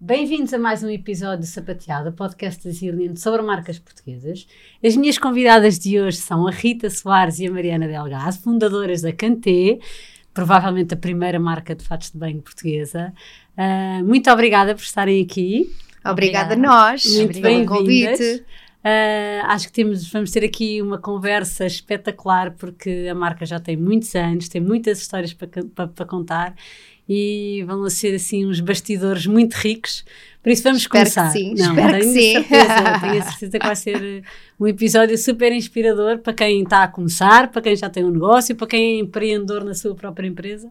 Bem-vindos a mais um episódio de Sapateada, podcast Resilient sobre marcas portuguesas. As minhas convidadas de hoje são a Rita Soares e a Mariana Delgado, fundadoras da Canté, provavelmente a primeira marca de fatos de banho portuguesa. Uh, muito obrigada por estarem aqui. Obrigada, obrigada. a nós. Muito bem-vindas. Uh, acho que temos, vamos ter aqui uma conversa espetacular porque a marca já tem muitos anos, tem muitas histórias para, para, para contar e vão ser assim uns bastidores muito ricos. Por isso vamos espero começar. Que sim, Não, espero tenho que sim. Certeza, tenho a certeza que vai ser um episódio super inspirador para quem está a começar, para quem já tem um negócio, para quem é empreendedor na sua própria empresa.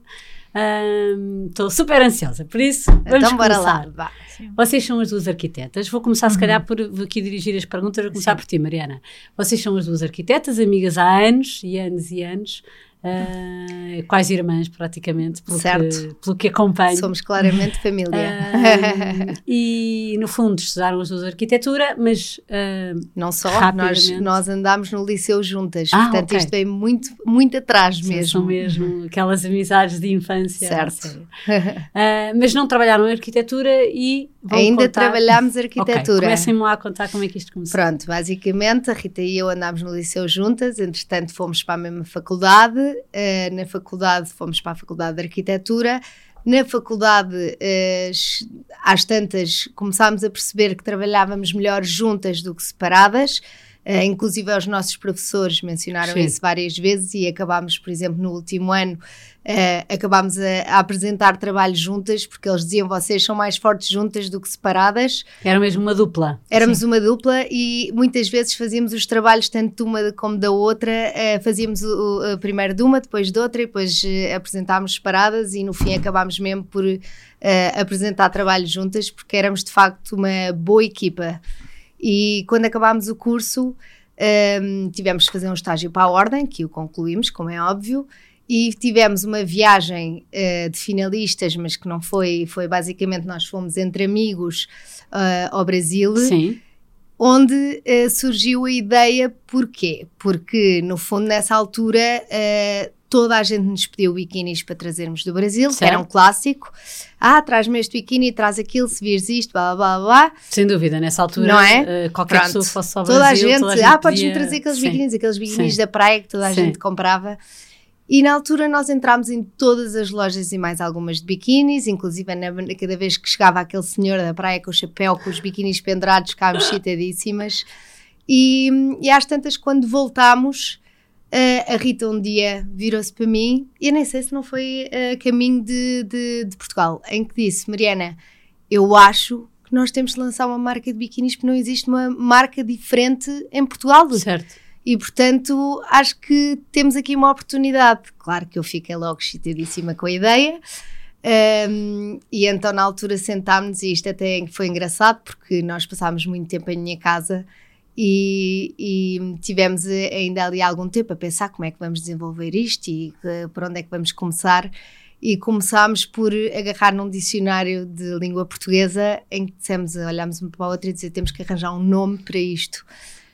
Estou um, super ansiosa, por isso vamos então, bora começar. lá. Vocês são as duas arquitetas. Vou começar, uhum. se calhar, por aqui dirigir as perguntas. Vou começar Sim. por ti, Mariana. Vocês são as duas arquitetas, amigas há anos e anos e anos. Uh, quase irmãs, praticamente, pelo certo. que, pelo que acompanho. Somos claramente família. Uh, e, no fundo, estudaram as duas arquitetura, mas. Uh, Não só, nós, nós andámos no liceu juntas, ah, portanto, okay. isto vem muito, muito atrás Sim, mesmo. São mesmo aquelas amizades de infância. Certo. mas não trabalharam em arquitetura e. Ainda contar... trabalhámos arquitetura. Okay, comecem-me lá a contar como é que isto começou. Pronto, basicamente, a Rita e eu andámos no liceu juntas, entretanto, fomos para a mesma faculdade uh, na faculdade, fomos para a Faculdade de Arquitetura. Na faculdade, uh, às tantas, começámos a perceber que trabalhávamos melhor juntas do que separadas. Uh, inclusive, os nossos professores mencionaram Sim. isso várias vezes e acabámos, por exemplo, no último ano, uh, acabámos a, a, apresentar trabalhos juntas, porque eles diziam vocês são mais fortes juntas do que separadas. Era mesmo uma dupla. Éramos Sim. uma dupla e muitas vezes fazíamos os trabalhos tanto de uma como da outra. Uh, fazíamos o, o, primeiro de uma, depois de outra e depois apresentámos separadas e no fim acabámos mesmo por apresentar trabalhos juntas, porque éramos de facto uma boa equipa. E quando acabámos o curso, um, tivemos que fazer um estágio para a Ordem, que o concluímos, como é óbvio, e tivemos uma viagem uh, de finalistas, mas que não foi, foi basicamente nós fomos entre amigos uh, ao Brasil. Sim. Onde uh, surgiu a ideia, porquê? Porque, no fundo, nessa altura, toda a gente nos pediu biquinis para trazermos do Brasil, certo. que era um clássico. Ah, traz-me este biquíni, traz aquilo, se vires isto, blá blá blá. Sem dúvida, nessa altura, não é? Uh, qualquer Pronto. pessoa fosse ao toda Brasil, a gente, toda a gente ah, podes-me trazer aqueles biquinis, aqueles biquinis Sim. da praia que toda a Sim. gente comprava. E na altura nós entrámos em todas as lojas e mais algumas de biquinis, inclusive na, cada vez que chegava aquele senhor da praia com o chapéu, com os biquinis pendurados, ficámos excitadíssimas. E, e às tantas, quando voltámos, Uh, a Rita um dia virou-se para mim, e eu nem sei se não foi a uh, caminho de, de, de, Portugal, em que disse: Mariana, eu acho que nós temos de lançar uma marca de biquínis porque não existe uma marca diferente em Portugal. Certo. E portanto, acho que temos aqui uma oportunidade. Claro que eu fiquei logo excitadíssima com a ideia. Um, e então, na altura, sentámos-nos, e isto até foi engraçado porque nós passámos muito tempo em minha casa e, e, tivemos ainda ali algum tempo a pensar como é que vamos desenvolver isto e uh, por onde é que vamos começar. E começámos por agarrar num dicionário de língua portuguesa em que dissemos, olhámos uma para a outra e dizer temos que arranjar um nome para isto,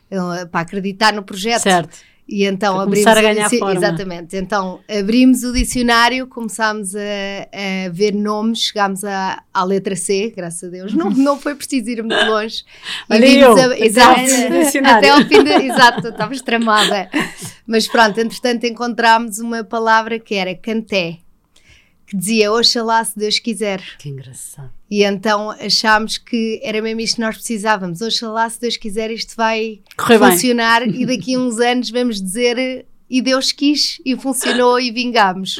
uh, para acreditar no projeto. Certo. E então para abrimos começar a ganhar forma. Exatamente. Então abrimos o dicionário, começámos a, a ver nomes, chegámos à, à letra C, graças a Deus. Não, não foi preciso ir muito longe. Olha eu, a, exato, até ao fim de, exato, estavas tramada. Mas pronto, entretanto encontramos uma palavra que era canté que dizia Oxalá se Deus quiser. Que engraçado. E então achámos que era mesmo isto que nós precisávamos. Oxalá se Deus quiser isto vai Correr funcionar bem. e daqui a uns anos vamos dizer e Deus quis e funcionou e vingámos.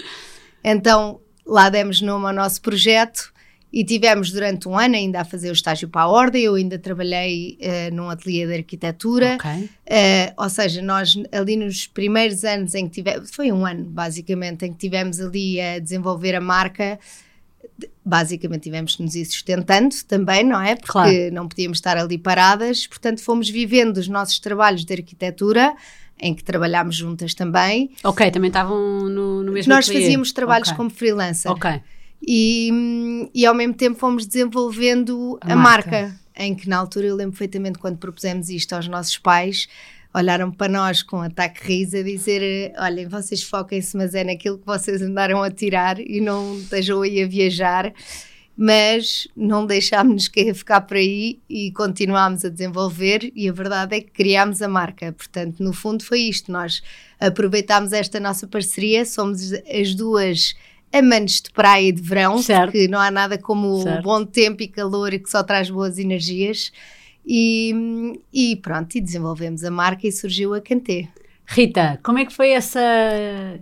Então lá demos nome ao nosso projeto e tivemos durante um ano ainda a fazer o estágio para a Ordem. Eu ainda trabalhei uh, num ateliê de arquitetura. Okay. Uh, ou seja, nós ali nos primeiros anos em que tivemos, foi um ano basicamente, em que tivemos ali a desenvolver a marca. Basicamente tivemos que nos ir sustentando também, não é? Porque claro. não podíamos estar ali paradas. Portanto, fomos vivendo os nossos trabalhos de arquitetura em que trabalhámos juntas também. Ok, também estavam no, no mesmo Nós ateliê. fazíamos trabalhos okay. como freelancer. Ok. E, e ao mesmo tempo fomos desenvolvendo a, a marca. marca. em que na altura eu lembro perfeitamente quando propusemos isto aos nossos pais, olharam para nós com um ataque riso a dizer: Olhem, vocês foquem-se, mas é naquilo que vocês andaram a tirar e não estejam aí a viajar. mas não deixámos-nos ficar por aí e continuámos a desenvolver e a verdade é que criámos a marca. Portanto, no fundo foi isto, nós aproveitámos esta nossa parceria, somos as duas amantes de praia e de verão, certo. porque não há nada como certo. bom tempo e calor e que só traz boas energias. E, e pronto, e desenvolvemos a marca e surgiu a Cantê. Rita, como é que foi essa,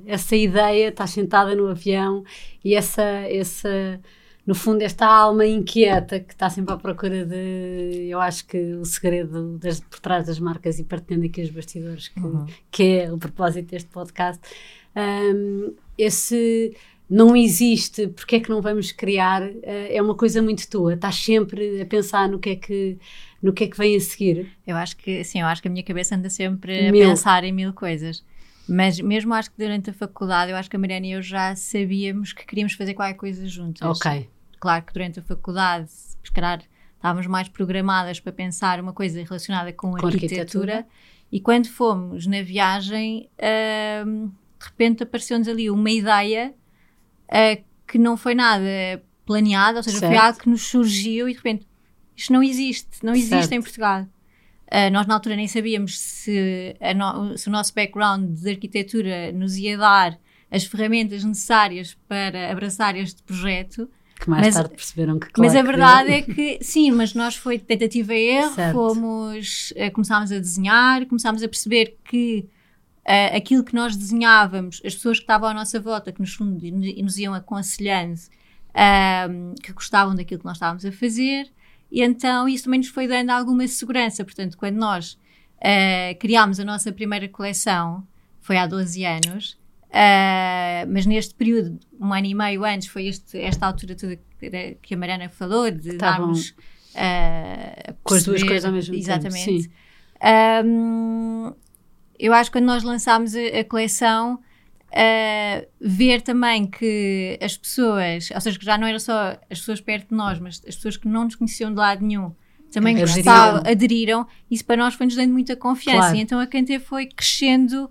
essa ideia? Estás sentada no avião e essa, essa, no fundo, esta alma inquieta que está sempre à procura de. Eu acho que o segredo das, por trás das marcas e partilhando aqui os bastidores, que, uhum. que é o propósito deste podcast, um, esse não existe, porque é que não vamos criar, uh, é uma coisa muito tua. Estás sempre a pensar no que é que no que é que vem a seguir. Eu acho que sim, eu acho que a minha cabeça anda sempre a pensar em mil coisas. Mas mesmo acho que durante a faculdade, eu acho que a Mariana e eu já sabíamos que queríamos fazer qualquer coisa juntas. Ok. Claro que durante a faculdade, se calhar estávamos mais programadas para pensar uma coisa relacionada com, com arquitetura, arquitetura, e quando fomos na viagem, uh, de repente apareceu-nos ali uma ideia uh, que não foi nada planeada, ou seja, certo. foi algo que nos surgiu e de repente isto não existe, não existe certo. em Portugal. Uh, nós na altura nem sabíamos se, no, se, o nosso background de arquitetura nos ia dar as ferramentas necessárias para abraçar este projeto. Que mais mas, tarde perceberam que claro Mas a verdade é que sim, mas nós foi tentativa e erro, certo. fomos, uh, começámos a desenhar, começámos a perceber que uh, aquilo que nós desenhávamos, as pessoas que estavam à nossa volta, que nos, nos iam aconselhando, que gostavam daquilo que nós estávamos a fazer, e então isso também nos foi dando alguma segurança. Portanto, quando nós uh, criámos a nossa primeira coleção, foi há 12 anos, uh, mas neste período, um ano e meio antes, foi este, esta altura toda que a Mariana falou, de darmos. Uh, com as duas coisas ao mesmo exatamente. tempo. Exatamente. Um, eu acho que quando nós lançámos a, a coleção, uh, ver também que as pessoas, ou seja, que já não era só as pessoas perto de nós, mas as pessoas que não nos conheciam de lado nenhum, também gostavam, aderiram, isso para nós foi-nos dando muita confiança. Claro. E então a Cante foi crescendo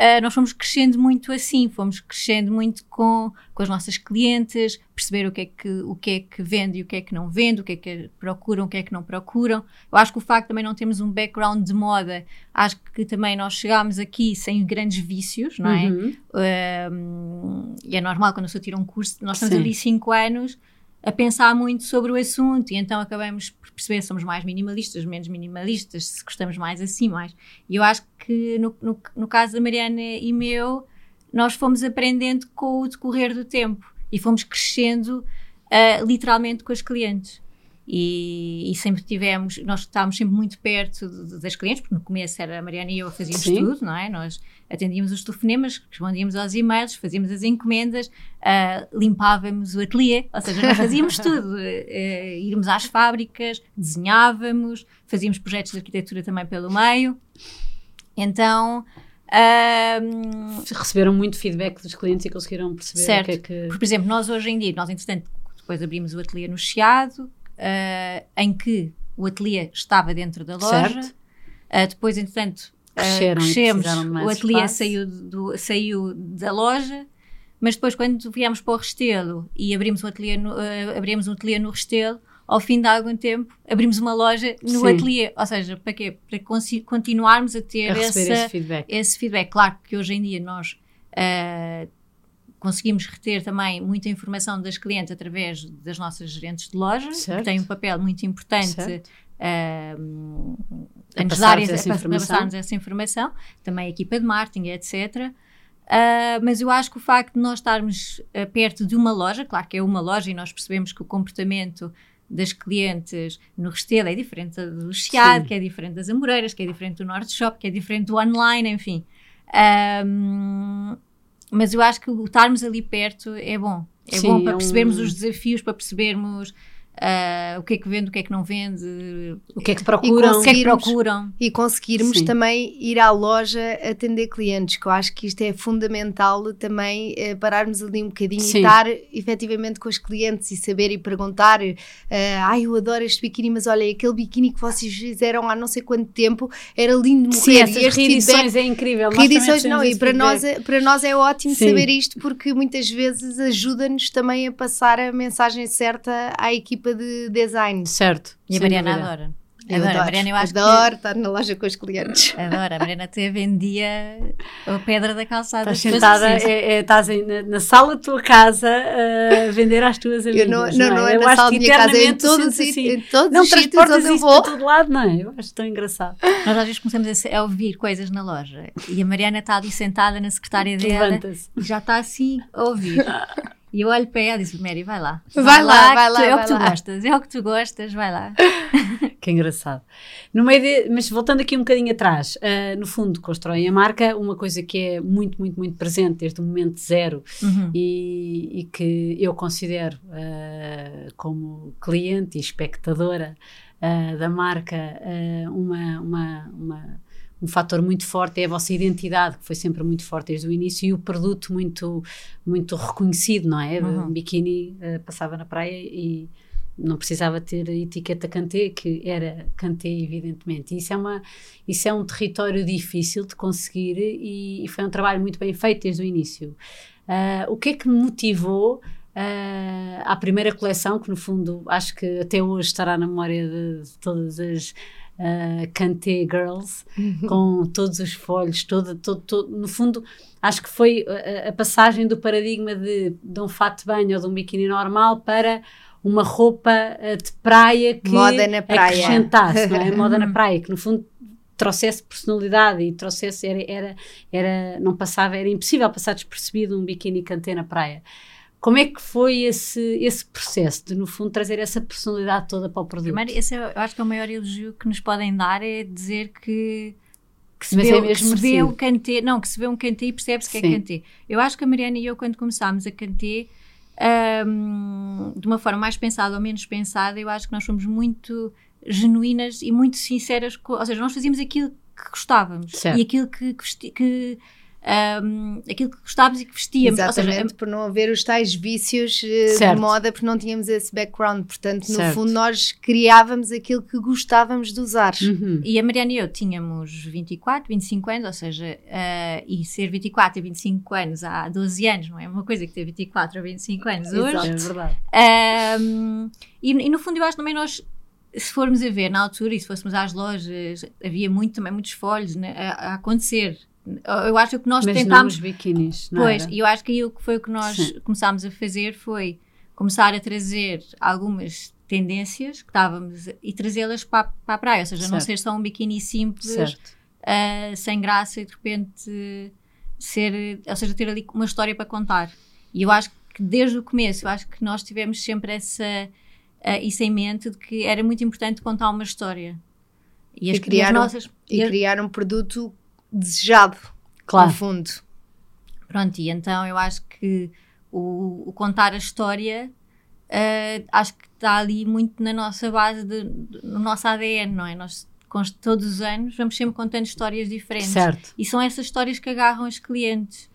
Uh, nós fomos crescendo muito assim, fomos crescendo muito com, com as nossas clientes, perceber o que, é que, o que é que vende e o que é que não vende, o que é que procuram, o que é que não procuram. Eu acho que o facto também não termos um background de moda, acho que também nós chegámos aqui sem grandes vícios, não é? Uhum. Uh, e é normal quando a pessoa tira um curso, nós estamos Sim. ali cinco anos a pensar muito sobre o assunto e então acabamos por perceber se somos mais minimalistas, menos minimalistas, se gostamos mais assim, mais. E eu acho que no, no, no caso da Mariana e meu, nós fomos aprendendo com o decorrer do tempo e fomos crescendo uh, literalmente com as clientes. E, e, sempre tivemos, nós estávamos sempre muito perto de, de, das clientes, porque no começo era a Mariana e eu fazíamos Sim. tudo, não é? Nós atendíamos os telefonemas, respondíamos aos e-mails, fazíamos as encomendas, uh, limpávamos o ateliê, ou seja, nós fazíamos tudo. Uh, íamos às fábricas, desenhávamos, fazíamos projetos de arquitetura também pelo meio. Então. Receberam muito feedback dos clientes e conseguiram perceber certo. o que é que. Porque, por exemplo, nós hoje em dia, nós entretanto, depois abrimos o ateliê no Chiado, em que o ateliê estava dentro da loja. depois, entretanto, Cresceram crescemos, o ateliê saiu, do, saiu da loja, mas depois quando viemos para o Restelo e abrimos um ateliê no, uh, abrimos um ateliê no Restelo, ao fim de algum tempo abrimos uma loja no Sim. ateliê, ou seja, para quê? Para continuarmos a ter a essa, esse, feedback. esse feedback. Claro que hoje em dia nós uh, conseguimos reter também muita informação das clientes através das nossas gerentes de loja, certo. que têm um papel muito importante uh, a, nos dar essa, essa informação. essa informação, também a equipa de marketing, etc. Uh, ah, mas eu acho que o facto de nós estarmos uh, perto de uma loja, claro que é uma loja e nós percebemos que o comportamento das clientes no Restelo é diferente do Chiado, que é diferente das Amoreiras, que é diferente do Norte Shop, que é diferente do online, enfim. Um, mas eu acho que estarmos ali perto é bom. É Sim, bom para é percebermos um... os desafios, para percebermos Uh, o que é que vende, o que é que não vende, o que é que procuram, o que é que procuram. E conseguirmos Sim. também ir à loja atender clientes, que eu acho que isto é fundamental também é pararmos ali um bocadinho Sim. e estar efetivamente com os clientes e saber e perguntar: uh, ai, eu adoro este biquíni, mas olha, aquele biquíni que vocês fizeram há não sei quanto tempo era lindo de morrer. Sim, essas reedições é incrível. Reedições não, e para nós, é, para nós é ótimo Sim. saber isto porque muitas vezes ajuda-nos também a passar a mensagem certa à equipa equipa de design. Certo. E a Mariana adora. Eu adoro, adoro. Mariana, eu acho adoro que... estar na loja com os clientes. Adoro, a Mariana até vendia a pedra da calçada. Estás sentada, é, é, estás na, na, sala da tua casa a vender às tuas amigas. Eu não, não, não, não é, é na sala da minha casa, é em todos, assim, em todos não, os sítios onde eu vou. Para todo lado, não é? Eu acho tão engraçado. Nós às vezes começamos a, a ouvir coisas na loja e a Mariana está ali sentada na secretária dela e já está assim a ouvir. E eu olho para ela e disse: Mary, vai lá. Vai, vai lá, lá, vai lá. é o que tu gostas, é o que tu gostas, vai lá. que engraçado. No meio de, mas voltando aqui um bocadinho atrás, uh, no fundo, constroem a marca, uma coisa que é muito, muito, muito presente desde o momento zero uhum. e, e, que eu considero uh, como cliente e espectadora uh, da marca uma, uma, uma um fator muito forte é a vossa identidade, que foi sempre muito forte desde o início, e o produto muito, muito reconhecido, não é? Uhum. Um biquíni uh, passava na praia e não precisava ter a etiqueta Canté, que era Canté, evidentemente. Isso é, uma, isso é um território difícil de conseguir e, e foi um trabalho muito bem feito desde o início. Uh, o que é que me motivou uh, à primeira coleção, que no fundo acho que até hoje estará na memória de, de todas as uh, Canté Girls, uhum. com todos os folhos, todo, todo, todo, no fundo, acho que foi a, a passagem do paradigma de, de um fato de banho ou de um biquíni normal para uma roupa de praia que moda na praia. acrescentasse, não é? moda na praia, que no fundo trouxesse personalidade e trouxesse, era, era, era, não passava, era impossível passar despercebido um biquíni cantê na praia. Como é que foi esse, esse processo de, no fundo, trazer essa personalidade toda para o produto? Primeiro, esse é, eu acho que é o maior elogio que nos podem dar é dizer que, que se, vê, é que se vê um cantê, não, que se vê um cantê e percebe-se que é cantê. Eu acho que a Mariana e eu, quando começámos a cantê, um, de uma forma mais pensada ou menos pensada, eu acho que nós fomos muito genuínas e muito sinceras, com, ou seja, nós fazíamos aquilo que gostávamos certo. e aquilo que, que um, aquilo que gostávamos e que vestíamos. Exatamente, seja, por não haver os tais vícios uh, de moda, porque não tínhamos esse background. Portanto, no certo. fundo, nós criávamos aquilo que gostávamos de usar. Uhum. E a Mariana e eu tínhamos 24, 25 anos, ou seja, uh, e ser 24 e 25 anos há 12 anos, não é uma coisa que ter 24 ou 25 anos hoje. Exato, é verdade. Um, e, e no fundo, eu acho também nós se formos a ver na altura e se fôssemos às lojas, havia muito também muitos folhos né, a, a, acontecer. Eu acho que nós Mas tentámos. Não biquinis, não pois, e eu acho que aí o que foi o que nós Sim. começámos a fazer foi começar a trazer algumas tendências que estávamos e trazê-las para, para a praia, ou seja, certo. não ser só um biquíni simples, uh, sem graça e de repente ser, ou seja, ter ali uma história para contar. E eu acho que desde o começo, eu acho que nós tivemos sempre essa, uh, isso em mente de que era muito importante contar uma história. E, as, e criar, nossas, e, e criar um produto desejado, claro. no fundo. Pronto, e então eu acho que o, o contar a história uh, acho que está ali muito na nossa base, de, de, no nosso ADN, não é? Nós todos os anos vamos sempre contando histórias diferentes. Certo. E são essas histórias que agarram os clientes.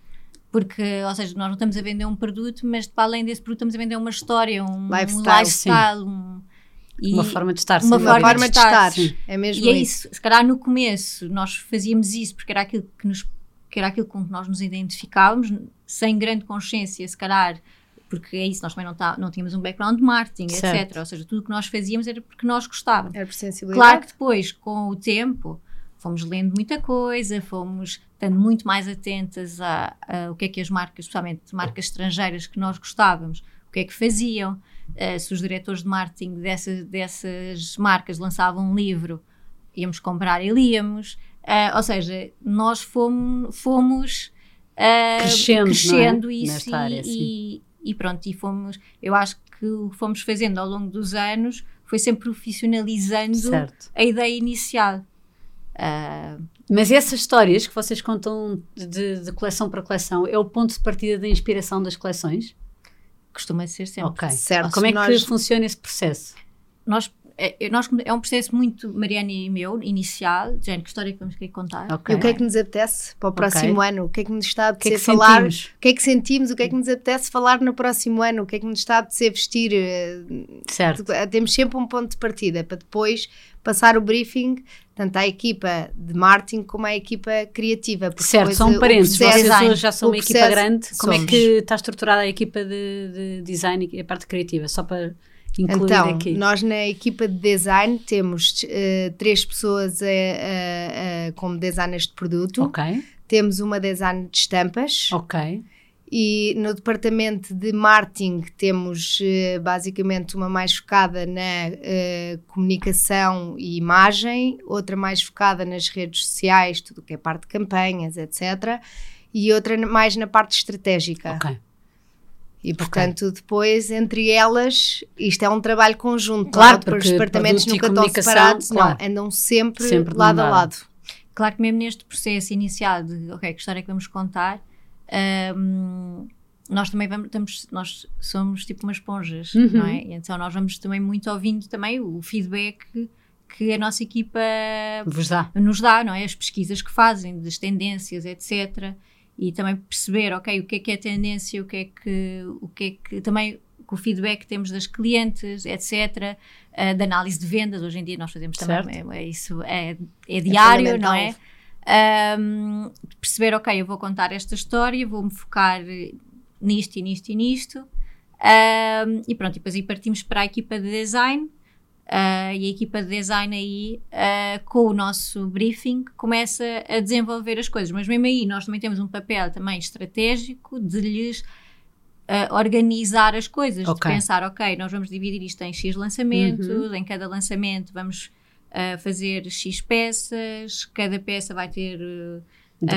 Porque, ou seja, nós não estamos a vender um produto, mas para além desse produto estamos a vender uma história, um lifestyle, um lifestyle um, e uma forma de estar. Uma, forma, forma, de estar. De estar. É mesmo e é isso. Se calhar no começo nós fazíamos isso porque era aquilo que, nos, que era aquilo com que nós nos identificávamos, sem grande consciência, se calhar, porque é isso, nós também não, tá, não tínhamos um background de marketing, certo. etc. Ou seja, tudo o que nós fazíamos era porque nós gostávamos. Era por sensibilidade. Claro que depois, com o tempo, fomos lendo muita coisa, fomos estando muito mais atentas a, a o que é que as marcas, especialmente marcas estrangeiras que nós gostávamos, o que é que faziam uh, se os diretores de marketing dessas, dessas marcas lançavam um livro, íamos comprar e líamos. Uh, ou seja, nós fomos, fomos uh, crescendo, crescendo é? isso e, área, e, e, pronto, e fomos, eu acho que o que fomos fazendo ao longo dos anos foi sempre profissionalizando certo. a ideia inicial. Uh, mas essas histórias que vocês contam de, de, coleção para coleção é o ponto de partida da inspiração das coleções? Costuma ser sempre. Ok. Certo, Como é que nós- funciona esse processo? Nós, é, nós, é um processo muito, Mariana e meu, inicial, de género, que história que vamos querer contar. Ok. E o que é que nos apetece para o próximo ano? O que é que nos está a é apetecer falar? O que é que sentimos? O que é que nos apetece falar no próximo ano? O que é que nos está a apetecer vestir? Eh, Certo. Temos sempre um ponto de partida para depois passar o briefing tanto à equipa de marketing como à equipa criativa. Certo, depois só o parênteses, processo- vocês design, hoje já são uma equipa grande, como é somos. que está estruturada a equipa de, de design e a parte criativa? Só para incluir Então, aqui. nós na equipa de design temos eh, três pessoas como designers de produto, Ok, temos uma design de estampas ok, e no departamento de marketing temos eh, basicamente uma mais focada na eh, comunicação e imagem, outra mais focada nas redes sociais, tudo o que é parte de campanhas, etc. E outra mais na parte estratégica. ok. E portanto, depois, entre elas, isto é um trabalho conjunto. Claro, porque os departamentos nunca estão separados, claro. não, andam sempre, Sempre lado a lado. Claro que mesmo neste processo inicial de, ok, que história é que vamos contar, hum, nós também vamos, estamos, nós somos tipo umas esponjas, Uhum. não é? E então nós vamos também muito ouvindo também o feedback que a nossa equipa Vos dá. nos dá, não é? As pesquisas que fazem, das tendências, etc. E também perceber, ok, o que é que é tendência, o que é que, o que, é que também com o feedback que temos das clientes, etc. eh, da análise de vendas, hoje em dia nós fazemos também, é, é isso é, é diário, não é? Ahm, perceber, ok, eu vou contar esta história, vou-me focar nisto e nisto e nisto. Ahm, e pronto, e depois aí partimos para a equipa de design. Ah, e a equipa de design aí, ah, com o nosso briefing, começa a desenvolver as coisas. Mas mesmo aí nós também temos um papel também estratégico de lhes ah, organizar as coisas, Ok. de pensar, ok, nós vamos dividir isto em X lançamentos, em cada lançamento vamos fazer X peças, cada peça vai ter,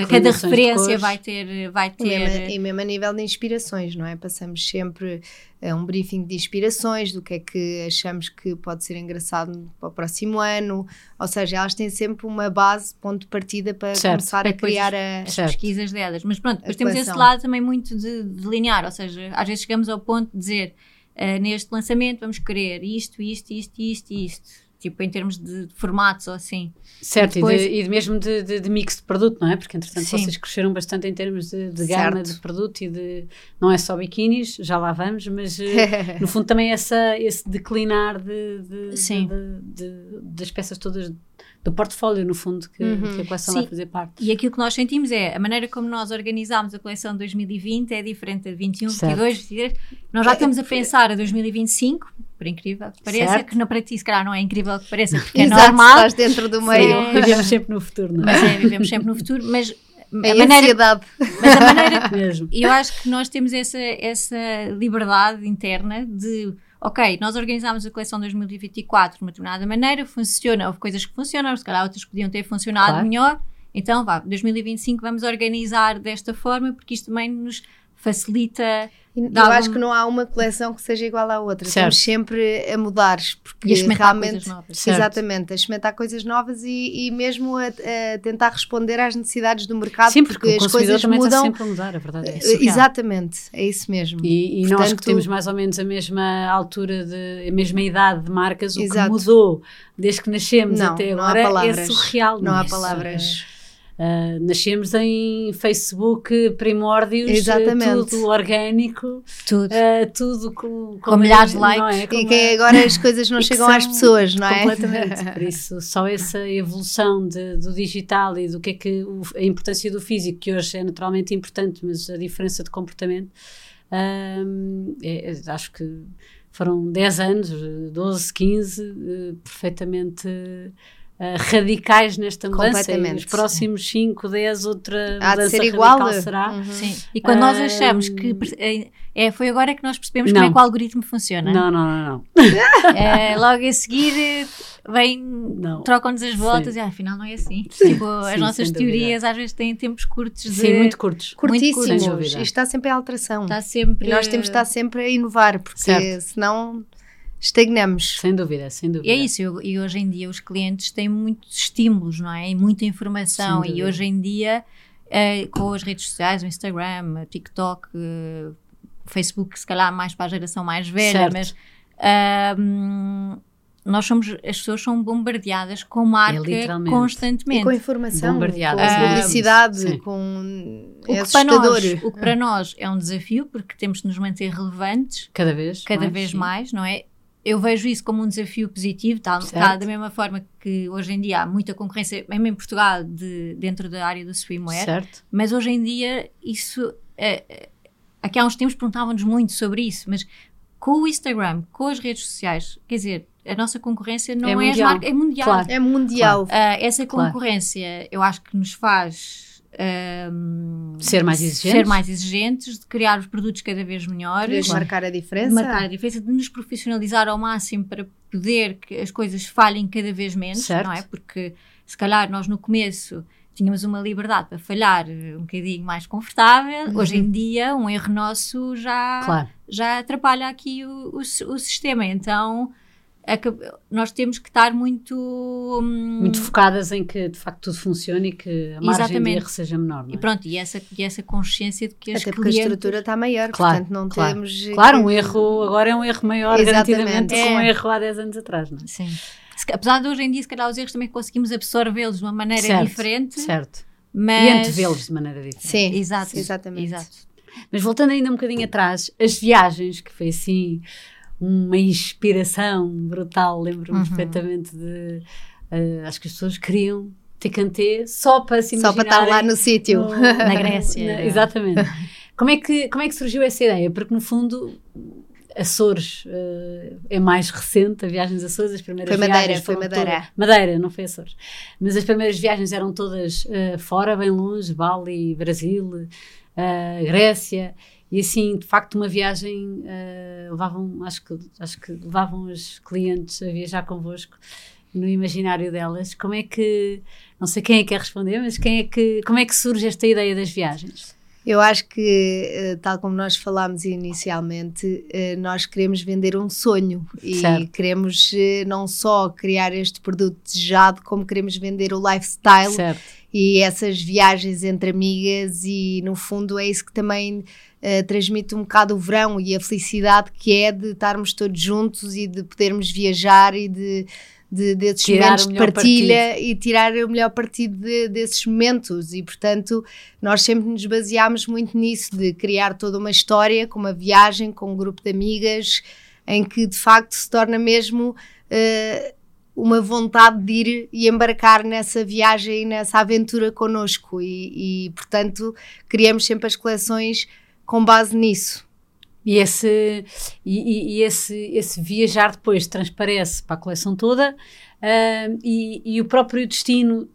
cada referência vai ter, vai E mesmo, ter e mesmo a nível de inspirações, não é? Passamos sempre a um briefing de inspirações, do que é que achamos que pode ser engraçado para o próximo ano. Ou seja, elas têm sempre uma base, ponto de partida para Certo. começar Para a criar a. as pesquisas delas. Mas pronto, depois temos esse lado também muito de, de delinear, ou seja, às vezes chegamos ao ponto de dizer ah, neste lançamento vamos querer isto, isto, isto, isto, isto. Tipo, em termos de formatos ou assim. Certo, e, depois- de, e de mesmo de, de- de mix de produto, não é? Porque entretanto Sim. vocês cresceram bastante em termos de, de gama de produto e de. Não é só biquínis, já lá vamos, mas eh, no fundo também essa, esse declinar de- das peças todas do portfólio, no fundo, que, Uhum. que a coleção Sim. vai fazer parte. E aquilo que nós sentimos é a maneira como nós organizámos a coleção de 2020 é diferente da de 21, Certo. 22, 23. Nós já estamos a pensar a 2025, por incrível que pareça, Certo. que não para ti, se calhar, não é incrível que pareça, porque é Exato, normal. estás dentro do meio. É. Vivemos sempre no futuro, não é? Mas é, vivemos sempre no futuro, mas A a maneira, ansiedade. mas a maneira Mesmo. E eu acho que nós temos essa, essa liberdade interna de, ok, nós organizámos a coleção 2024 de uma determinada maneira, funciona, houve coisas que funcionam, se calhar outras podiam ter funcionado Claro. melhor, então vá, 2025 vamos organizar desta forma, porque isto também nos facilita Eu acho que não há uma coleção que seja igual à outra. Certo. Estamos sempre a mudar, porque e a experimentar realmente. coisas novas. Exatamente, a experimentar coisas novas e, e mesmo a, a tentar responder às necessidades do mercado, Sim, porque, o as coisas mudam. sempre a mudar, a verdade é Eh. Exatamente, é isso mesmo. E, e nós que Portanto- temos mais ou menos a mesma altura, de, a mesma idade de marcas, o Exato. que mudou desde que nascemos Não, até não há agora é palavras. surreal. Não há é? palavras. Ah, nascemos em Facebook primórdios, Exatamente. eh, tudo orgânico, Tudo. ah, tudo com, Com milhares de não likes. é? E que uma- agora as coisas não chegam às pessoas, não é? Completamente. Por isso, só essa evolução de- do digital e do que é que o- a importância do físico, que hoje é naturalmente importante, mas a diferença de comportamento, é- é- acho que foram 10 anos, 12, 15, eh, perfeitamente eh, radicais nesta mudança. E Completamente. os próximos 5, 10, outra Há de mudança ser igual. radical será. Uhum. Sim. E quando nós Ahm, achamos que é, é, foi agora que nós percebemos Não. como é que o algoritmo funciona. Não, não, não, não. É, logo a seguir eh, vem, trocam-nos as voltas Sim. e ah, afinal não é assim. Sim, Tipo, as sim, nossas sem dúvida. teorias às vezes têm tempos curtos de. Sim, muito curtos. Curtíssimos. Sem dúvida. Isto está sempre em alteração. Está sempre. E nós temos de estar sempre a inovar, porque Certo. senão estagnamos. Sem dúvida, sem dúvida. E é isso, eu- e hoje em dia os clientes têm muitos estímulos, não é? E muita informação. E hoje em dia, eh, com as redes sociais, o Instagram, o TikTok, eh, Facebook, se calhar, mais para a geração mais velha, Certo. mas ahm, nós somos, as pessoas são bombardeadas com marca. E constantemente. com informação, com. Ah, publicidade, sim. com... o, É que para nós, o que para nós é um desafio, porque temos de nos manter relevantes Cada vez cada mais, vez sim. mais, não é? Eu vejo isso como um desafio positivo, está, Certo. está da mesma forma que hoje em dia há muita concorrência, mesmo em Portugal, de, dentro da área do swimwear, Certo. mas hoje em dia isso. É, é, aqui há uns tempos perguntavam-nos muito sobre isso, mas com o Instagram, com as redes sociais, quer dizer, a nossa concorrência não É é, as mundial. marcas, é mundial. Claro. É mundial. Ah, essa Claro. concorrência eu acho que nos faz. Ahm, Ser mais exigentes. ser mais exigentes, de criar os produtos cada vez melhores, Queres marcar a diferença? marcar a diferença, de nos profissionalizar ao máximo para poder que as coisas falhem cada vez menos, Certo. não é? Porque se calhar nós no começo tínhamos uma liberdade para falhar um bocadinho mais confortável, hoje em dia um erro nosso já, Claro. já atrapalha aqui o, o, o sistema, então nós temos que estar muito... hum, Muito focadas em que de facto tudo funcione e que a margem de Exatamente. erro seja menor. Não é? E pronto, e essa, e essa consciência de que as Até porque a clientes... estrutura está maior, Claro, portanto não claro. temos... Claro, um erro agora é um erro maior, Exatamente. garantidamente, do que um É. erro há 10 anos atrás. Não é? Sim. Se Apesar de hoje em dia, se calhar, os erros também conseguimos absorvê-los de uma maneira Certo, diferente. Certo. Mas... E antevê-los de maneira diferente. Sim, Exato. exatamente. Exato. Mas voltando ainda um bocadinho atrás, as viagens, que foi assim uma inspiração brutal, lembro-me Uhum. perfeitamente de. eh, acho que as pessoas queriam ter cantê só para se Só para estar lá no sítio. Na Grécia. na- exatamente. Como é, que, como é que surgiu essa ideia? Porque no fundo. Açores eh, é mais recente, a viagem dos Açores, as primeiras Foi Madeira, viagens foi Madeira. Madeira, não foi Açores. Mas as primeiras viagens eram todas eh, fora, bem longe, Bali, Brasil, eh, Grécia, e assim, de facto, uma viagem eh, levavam, acho que, acho que levavam os clientes a viajar convosco no imaginário delas. Como é que, não sei quem é que quer responder, mas quem é que, como é que surge esta ideia das viagens? Eu acho que, eh, tal como nós falámos inicialmente, eh, nós queremos vender um sonho e Certo. queremos eh, não só criar este produto desejado, como queremos vender o lifestyle Certo, e essas viagens entre amigas e no fundo é isso que também eh, transmite um bocado o verão e a felicidade que é de estarmos todos juntos e de podermos viajar e de, de desses Tirar momentos de partilha e tirar o melhor partido de- desses momentos. E portanto nós sempre nos baseámos muito nisso de criar toda uma história com uma viagem com um grupo de amigas em que de facto se torna mesmo eh, uma vontade de ir e embarcar nessa viagem e nessa aventura connosco. E, e, portanto criamos sempre as coleções com base nisso. E esse, e, e- esse, esse viajar depois transparece para a coleção toda ah, e, e o próprio destino.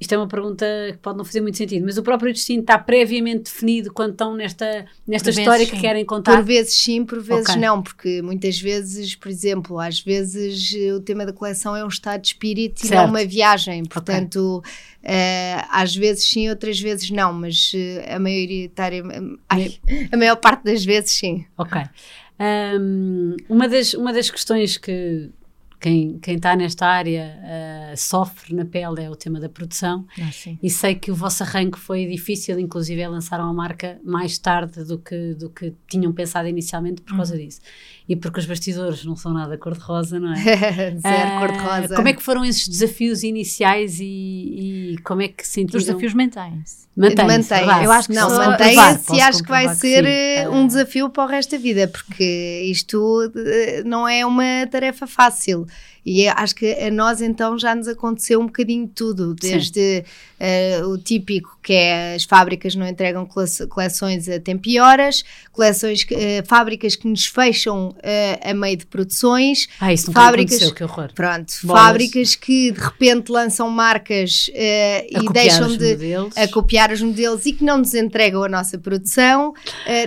Isto é uma pergunta que pode não fazer muito sentido, mas o próprio destino está previamente definido quando estão nesta, nesta Por história que sim. querem contar. Por vezes sim, por vezes Ok. não, porque muitas vezes, por exemplo, às vezes eh, o tema da coleção é um estado de espírito e Certo. não uma viagem, portanto, eh, às vezes sim, outras vezes não, mas eh, a maioria, ai, a maior parte das vezes sim. Ok. Ahm, uma, das, uma das questões que quem, quem está nesta área ah, sofre na pele é o tema da produção. Ah. E sei que o vosso arranque foi difícil, inclusive lançaram a marca mais tarde do que, do que tinham pensado inicialmente por causa disso. E porque os bastidores não são nada cor-de-rosa, não é? Zero Ah, cor-de-rosa. Como é que foram esses desafios iniciais e, e como é que sentiram? Os desafios mantêm-se. Mantém-se, Mantém-se. verdade. Eu acho que não, mantém-se e acho que vai ser sim. eh, um desafio para o resto da vida, porque isto eh, não é uma tarefa fácil. E eu acho que a nós então já nos aconteceu um bocadinho de tudo, desde eh, o típico que é as fábricas não entregam cole- coleções a tempo e horas, coleções, que- eh, fábricas que nos fecham eh, a meio de produções, Ah, isso fábricas- que horror. pronto, Bolas. fábricas que de repente lançam marcas e deixam de modelos. a copiar os modelos e que não nos entregam a nossa produção.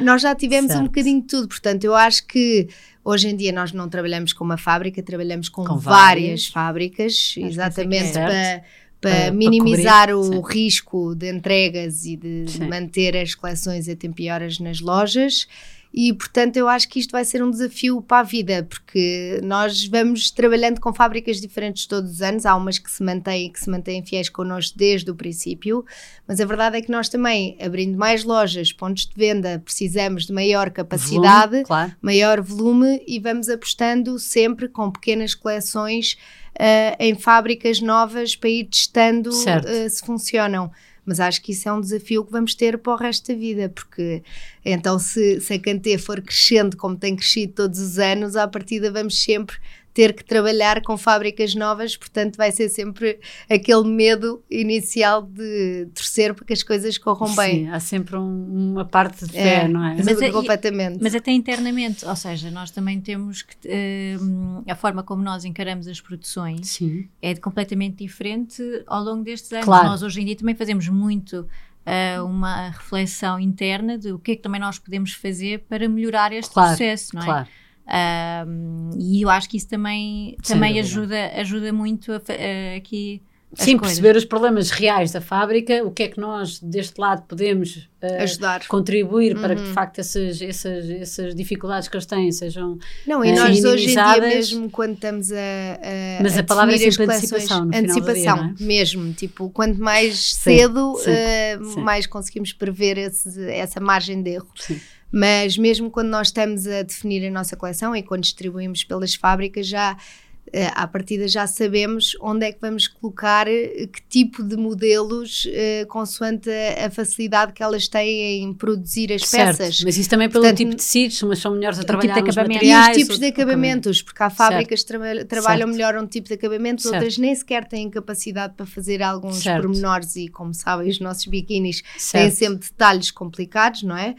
Nós já tivemos Certo. um bocadinho de tudo, portanto, eu acho que hoje em dia nós não trabalhamos com uma fábrica, trabalhamos com, Com várias, várias. fábricas, que exatamente esse é para, para Para- para minimizar cobrir, o risco de entregas e de Sim. manter as coleções a tempo e horas nas lojas. E portanto eu acho que isto vai ser um desafio para a vida, porque nós vamos trabalhando com fábricas diferentes todos os anos, há umas que se mantêm que se mantêm fiéis connosco desde o princípio, mas a verdade é que nós também, abrindo mais lojas, pontos de venda, precisamos de maior capacidade, Volume, claro. maior volume e vamos apostando sempre com pequenas coleções uh, em fábricas novas para ir testando uh, se funcionam. Mas acho que isso é um desafio que vamos ter para o resto da vida, porque então se, se a Cantê for crescendo como tem crescido todos os anos, à partida vamos sempre ter que trabalhar com fábricas novas, portanto vai ser sempre aquele medo inicial de torcer para que as coisas corram bem. Sim, há sempre um, uma parte de fé, é, não é? Mas, é, completamente. Mas até internamente, ou seja, nós também temos que uh, a forma como nós encaramos as produções Sim. é completamente diferente ao longo destes anos. Claro. Nós hoje em dia também fazemos muito Uh, uma reflexão interna de o que é que também nós podemos fazer para melhorar este claro, processo, não é? Claro. Um, e eu acho que isso também, também ajuda, ajuda muito a, a, aqui. Sim, coisas. perceber os problemas reais da fábrica, o que é que nós deste lado podemos uh, ajudar, contribuir uhum. para que de facto essas, essas, essas dificuldades que eles têm sejam Não, e uh, nós hoje em dia mesmo quando estamos a, a Mas a, a palavra é sempre antecipação, no antecipação dia, é? mesmo, tipo, quanto mais sim, cedo sim, uh, sim. mais conseguimos prever esse, essa margem de erro. Sim. Mas mesmo quando nós estamos a definir a nossa coleção e quando distribuímos pelas fábricas, já uh, à partida já sabemos onde é que vamos colocar uh, que tipo de modelos, uh, consoante a, a, facilidade que elas têm em produzir as certo, peças. Mas isso também pelo Portanto, tipo de tecidos, umas são melhores a trabalhar tipo de acabamento. E os tipos de acabamentos, porque há fábricas que traba- trabalham Certo. melhor um tipo de acabamento, outras nem sequer têm capacidade para fazer alguns Certo. pormenores e, como sabem, os nossos biquínis têm sempre detalhes complicados, não é?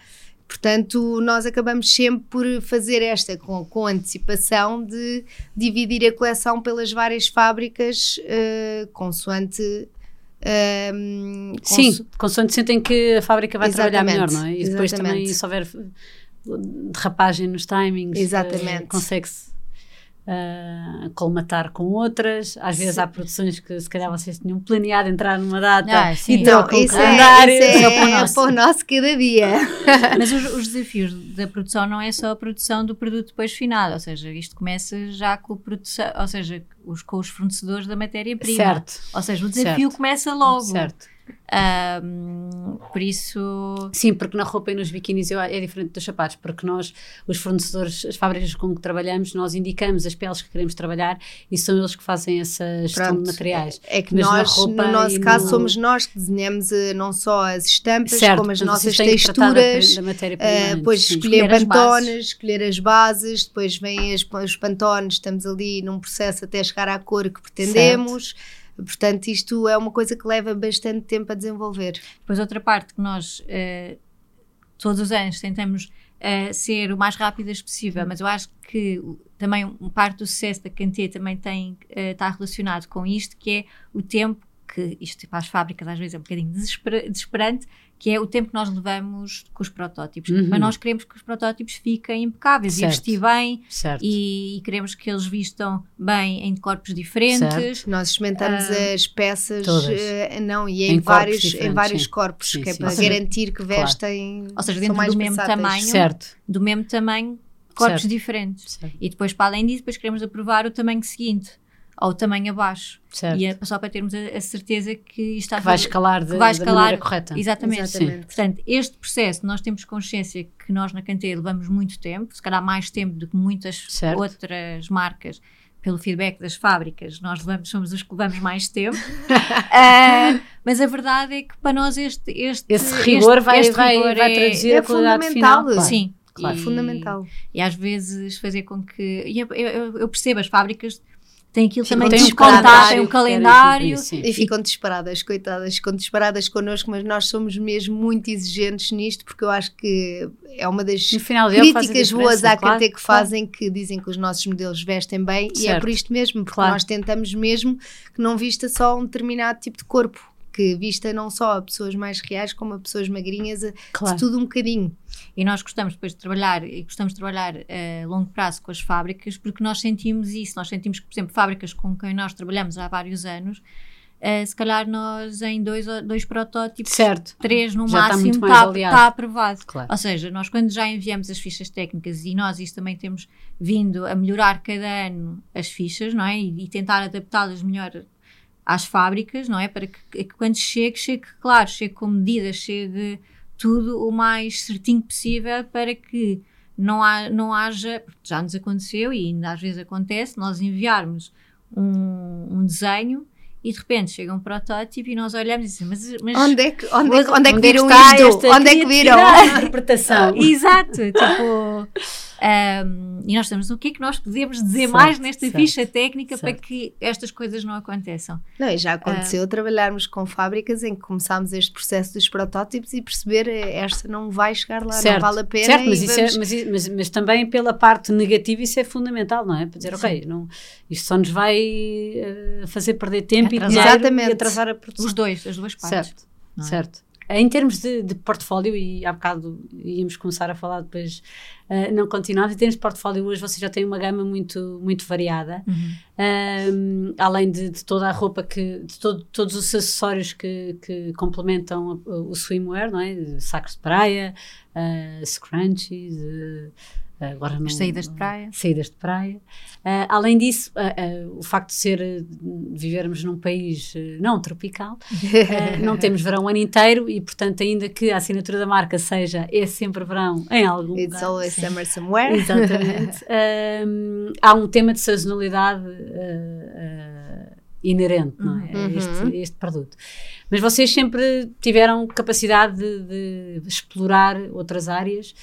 Portanto, nós acabamos sempre por fazer esta com, com antecipação de dividir a coleção pelas várias fábricas, eh, conconsoante. ehm, Sim, conso- consoante sentem que a fábrica vai trabalhar melhor, Exatamente, não é? E depois também, exatamente. se houver derrapagem nos timings, Exatamente. eh, consegue-se eh, colmatar com outras. Às vezes Sim. há produções que se calhar vocês tinham planeado entrar numa data Ah, e Então, trocam o isso é, calendário. isso é, para o nosso. para o nosso cada dia. Mas os, os desafios da produção não é só a produção do produto depois final, ou seja, isto começa já com a produção, ou seja, os, com os fornecedores da matéria-prima. Certo, Ou seja, o desafio Certo. começa logo. certo. Ahm, por isso, Sim, porque na roupa e nos biquínis é diferente dos sapatos, porque nós, os fornecedores, as fábricas com que trabalhamos, nós indicamos as peles que queremos trabalhar e são eles que fazem essa gestão Pronto, de materiais. É que Mas nós, no nosso caso, no- somos nós que desenhamos eh, não só as estampas, certo, como as nossas da- texturas, da matéria eh, depois escolher Escolher pantones, escolher as bases, depois vêm as- os pantones, estamos ali num processo até chegar à cor que pretendemos. Portanto, isto é uma coisa que leva bastante tempo a desenvolver. depois outra parte que nós eh, todos os anos tentamos eh, ser o mais rápidas possível, mas eu acho que também parte do sucesso da Cantê também tem, eh, está relacionado com isto, que é o tempo que isto para as fábricas às vezes é um bocadinho desespera- desesperante, que é o tempo que nós levamos com os protótipos. Uhum. Mas nós queremos que os protótipos fiquem impecáveis Certo. e vestir bem Certo. e, e queremos que eles vistam bem em corpos diferentes. Nós experimentamos Ah, as peças, eh, não, e Em em, corpos vários, em vários sim. corpos, Sim, que é sim, para sim. garantir que Claro. vestem. Ou seja, dentro mais do mesmo tamanho. Certo. do mesmo tamanho, corpos Certo. diferentes. Certo. E depois, para além disso, depois queremos aprovar o tamanho seguinte, ou o tamanho abaixo. Certo. E é só para termos a, a certeza que isto está que vai escalar, de, que vai da escalar maneira correta. Exatamente. Exatamente. Portanto, este processo, nós temos consciência que nós na Canteira levamos muito tempo, se calhar mais tempo do que muitas Certo. outras marcas, pelo feedback das fábricas, nós levamos, somos os que levamos mais tempo. Ah, mas a verdade é que para nós este, este Esse rigor este- vai, este vai, rigor vai é- traduzir é a qualidade fundamental. final. claro. Sim, Claro. E- Fundamental. E às vezes fazer com que. Eu, eu- eu percebo, as fábricas têm aquilo Ficam também tem um descontado, calendário um. E ficam disparadas, coitadas, ficam disparadas connosco, mas nós somos mesmo muito exigentes nisto, porque eu acho que é uma das críticas boas à claro, KT que claro. fazem que dizem que os nossos modelos vestem bem e é Certo. por isto mesmo, porque Claro. nós tentamos mesmo que não vista só um determinado tipo de corpo, que vista não só a pessoas mais reais como a pessoas magrinhas, Claro. de tudo um bocadinho. E nós gostamos depois de trabalhar e gostamos de trabalhar a longo prazo com as fábricas porque nós sentimos isso. Nós sentimos que, por exemplo, fábricas com quem nós trabalhamos há vários anos Uh, se calhar nós em dois, dois protótipos, certo. três no Já está máximo, está aliado. está aprovado. Claro. Ou seja, nós quando já enviamos as fichas técnicas e nós isso também temos vindo a melhorar cada ano as fichas, não é? E, e tentar adaptá-las melhor às fábricas, não é? Para que, que quando chegue, chegue claro, chegue com medidas, chegue tudo o mais certinho possível para que não, há, não haja, porque já nos aconteceu e ainda às vezes acontece, nós enviarmos um, um desenho e de repente chega um protótipo e nós olhamos e dizemos, mas, mas Onde é que, onde, é que- Onde onde é que viram isto? Onde é que viram? de interpretação. Exato, tipo. Um, e nós estamos, o que é que nós podemos dizer Certo, mais nesta certo, ficha técnica para certo. que estas coisas não aconteçam? Não, e já aconteceu trabalharmos com fábricas em que começámos este processo dos protótipos e perceber eh, esta não vai chegar lá, Certo, não vale a pena. certo, mas, é- vamos- mas, i- mas- mas também pela parte negativa isso é fundamental, não é? Para dizer, ok, não, isto só nos vai eh, fazer perder tempo Atrasar. e dinheiro Exatamente. e atrasar a produção. Os dois, as duas partes. Certo, é? certo. Em termos de, de portfólio, e há bocado íamos começar a falar depois, eh, não continuamos, em termos de portfólio hoje você já tem uma gama muito, muito variada, Uhum. Um, além de, de toda a roupa que, de todo- todos os acessórios que, que complementam o, o swimwear, não é? Sacos de praia, uh, scrunchies, uh, agora não, As saídas de praia. saídas de praia. Uh, além disso, uh, uh, o facto de ser, vivermos num país não tropical, não temos verão o ano inteiro e, portanto, ainda que a assinatura da marca seja é sempre verão em algum It's lugar. always summer somewhere. Exatamente. Um, há um tema de sazonalidade inerente não é? a, Uhum. este, este produto. Mas vocês sempre tiveram capacidade de, de explorar outras áreas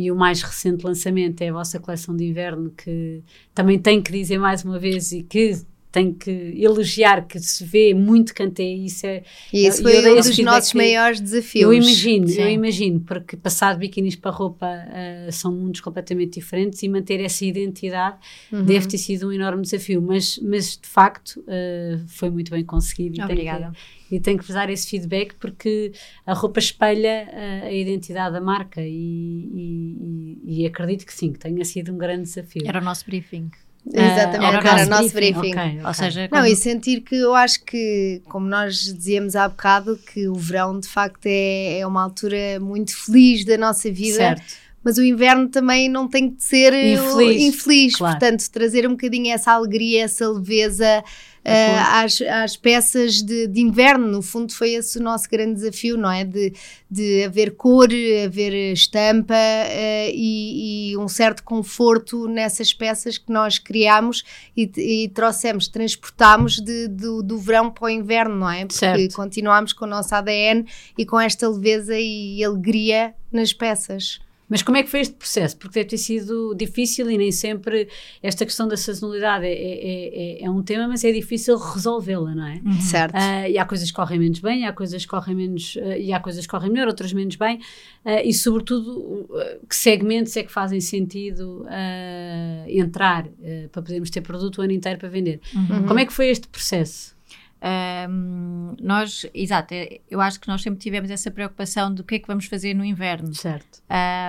e o mais recente lançamento é a vossa coleção de inverno que também tenho que dizer mais uma vez e que tenho que elogiar que se vê muito cantê e isso é E isso Eu- foi eu um dos feedback nossos que- maiores desafios. eu imagino, eu Sim. imagino, porque passar de biquinis para roupa ah, são mundos completamente diferentes e manter essa identidade Uhum. deve ter sido um enorme desafio, mas, mas de facto ah, foi muito bem conseguido. e tenho Obrigada. que- E tenho que vos dar esse feedback porque a roupa espelha ah, a identidade da marca e, e- e- e acredito que sim, que tenha sido um grande desafio. Era o nosso briefing. Exatamente, Ah, era o nosso briefing. ok, ok. Ou seja, Não, e sentir que eu acho que, como nós dizíamos há bocado, que o verão de facto é, é uma altura muito feliz da nossa vida, certo. mas o inverno também não tem que ser Infeliz, infeliz. claro. Portanto, trazer um bocadinho essa alegria, essa leveza às, às peças de, de inverno. No fundo, foi esse o nosso grande desafio, não é? De, de haver cor, haver estampa eh, e, e um certo conforto nessas peças que nós criámos e, e trouxemos, transportámos de- do, do verão para o inverno, não é? Porque Certo. continuámos com o nosso ADN e com esta leveza e alegria nas peças. Mas como é que foi este processo? Porque deve ter sido difícil e nem sempre esta questão da sazonalidade é, é, é- é um tema, mas é difícil resolvê-la, não é? Uhum. Certo. Ah, e há coisas que correm menos bem, há coisas que correm menos, ah, e há coisas que correm melhor, outras menos bem, ah, e sobretudo que segmentos é que fazem sentido entrar para podermos ter produto o ano inteiro para vender. Uhum. Como é que foi este processo? Um, nós, exato, é- eu acho que nós sempre tivemos essa preocupação do que é que vamos fazer no inverno. Certo.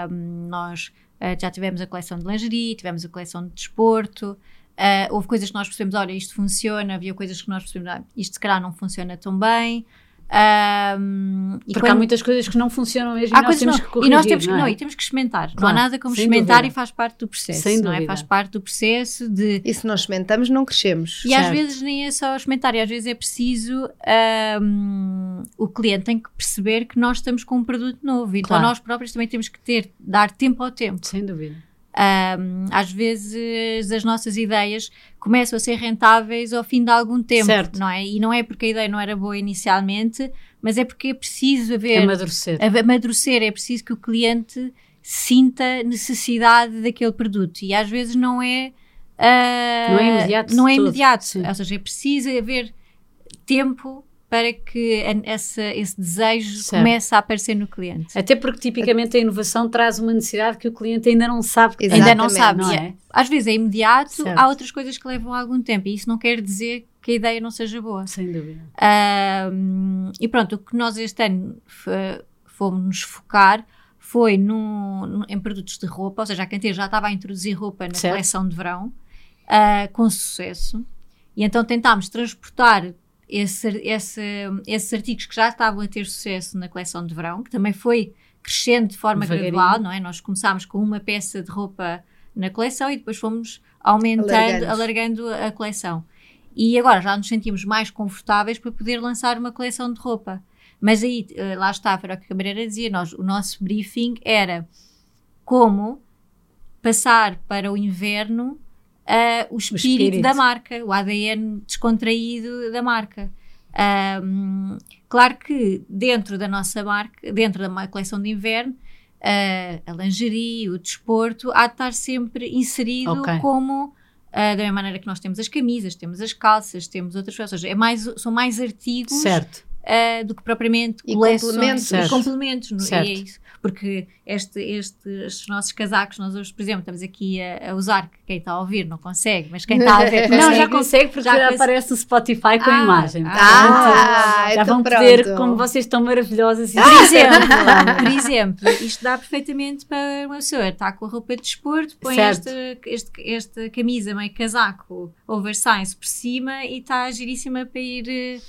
Um, nós uh, já tivemos a coleção de lingerie, tivemos a coleção de desporto, uh, houve coisas que nós percebemos, olha, isto funciona, havia coisas que nós percebemos, ah, isto se calhar não funciona tão bem. Um, e Porque há quando- muitas coisas que não funcionam mesmo Há e nós coisas temos não- que corrigir, e nós temos que, não, é? não, e temos que experimentar. não Claro, há nada como experimentar dúvida. e faz parte do processo, Sem não é? dúvida. Faz parte do processo de E se nós experimentamos, não crescemos. e às Certo. vezes nem é só experimentar, e às vezes é preciso hum, o cliente tem que perceber que nós estamos com um produto novo, então Claro. nós próprios também temos que ter, dar tempo ao tempo. Sem dúvida. Hum, às vezes as nossas ideias começam a ser rentáveis ao fim de algum tempo, Certo. não é? E não é porque a ideia não era boa inicialmente, mas é porque é preciso haver Amadurecer. a- amadurecer, é preciso que o cliente sinta necessidade daquele produto e às vezes não é ah, Não é imediato não é imediato. ou seja, é preciso haver tempo para que essa, esse desejo Certo. comece a aparecer no cliente. Até porque tipicamente a inovação traz uma necessidade que o cliente ainda não sabe que. Ainda não sabe. Não E é? Às vezes é imediato, Certo. há outras coisas que levam algum tempo e isso não quer dizer que a ideia não seja boa. Sem dúvida. Ahm, e pronto, o que nós este ano fomos nos focar foi num- em produtos de roupa, ou seja, a Canteiro já estava a introduzir roupa na Certo. coleção de verão, ah, com sucesso, e então tentámos transportar esse, esse, esses artigos que já estavam a ter sucesso na coleção de verão, que também foi crescendo de forma gradual, não é? Nós começámos com uma peça de roupa na coleção e depois fomos aumentando, Alargando. alargando a coleção. E agora já nos sentimos mais confortáveis para poder lançar uma coleção de roupa. Mas aí, eh, lá está, era o que a Cabreira dizia, nós, o nosso briefing era como passar para o inverno ah, o, espírito espírito. da marca, o ADN descontraído da marca. Ahm, claro que dentro da nossa marca, dentro da ma- coleção de inverno, ah, a lingerie, o desporto, há de estar sempre inserido Ok. como ah, da mesma maneira que nós temos as camisas, temos as calças, temos outras coisas, ou seja, é mais, são mais artigos Certo. ah, do que propriamente E coleções, complementos. e Certo. complementos, no- e Certo. é isso. Porque este, este, estes nossos casacos, nós hoje, por exemplo, estamos aqui a, a usar, que quem está a ouvir não consegue, mas quem está a ver consegue. Não, já consegue porque Já já, aparece no Spotify com a Ah, imagem. ah, já então vão poder pronto. como vocês estão maravilhosas. Por exemplo, por exemplo, isto dá perfeitamente para uma pessoa estar com a roupa de desporto, põe Certo. esta, este, esta camisa meio casaco oversize por cima e está giríssima para ir, eh,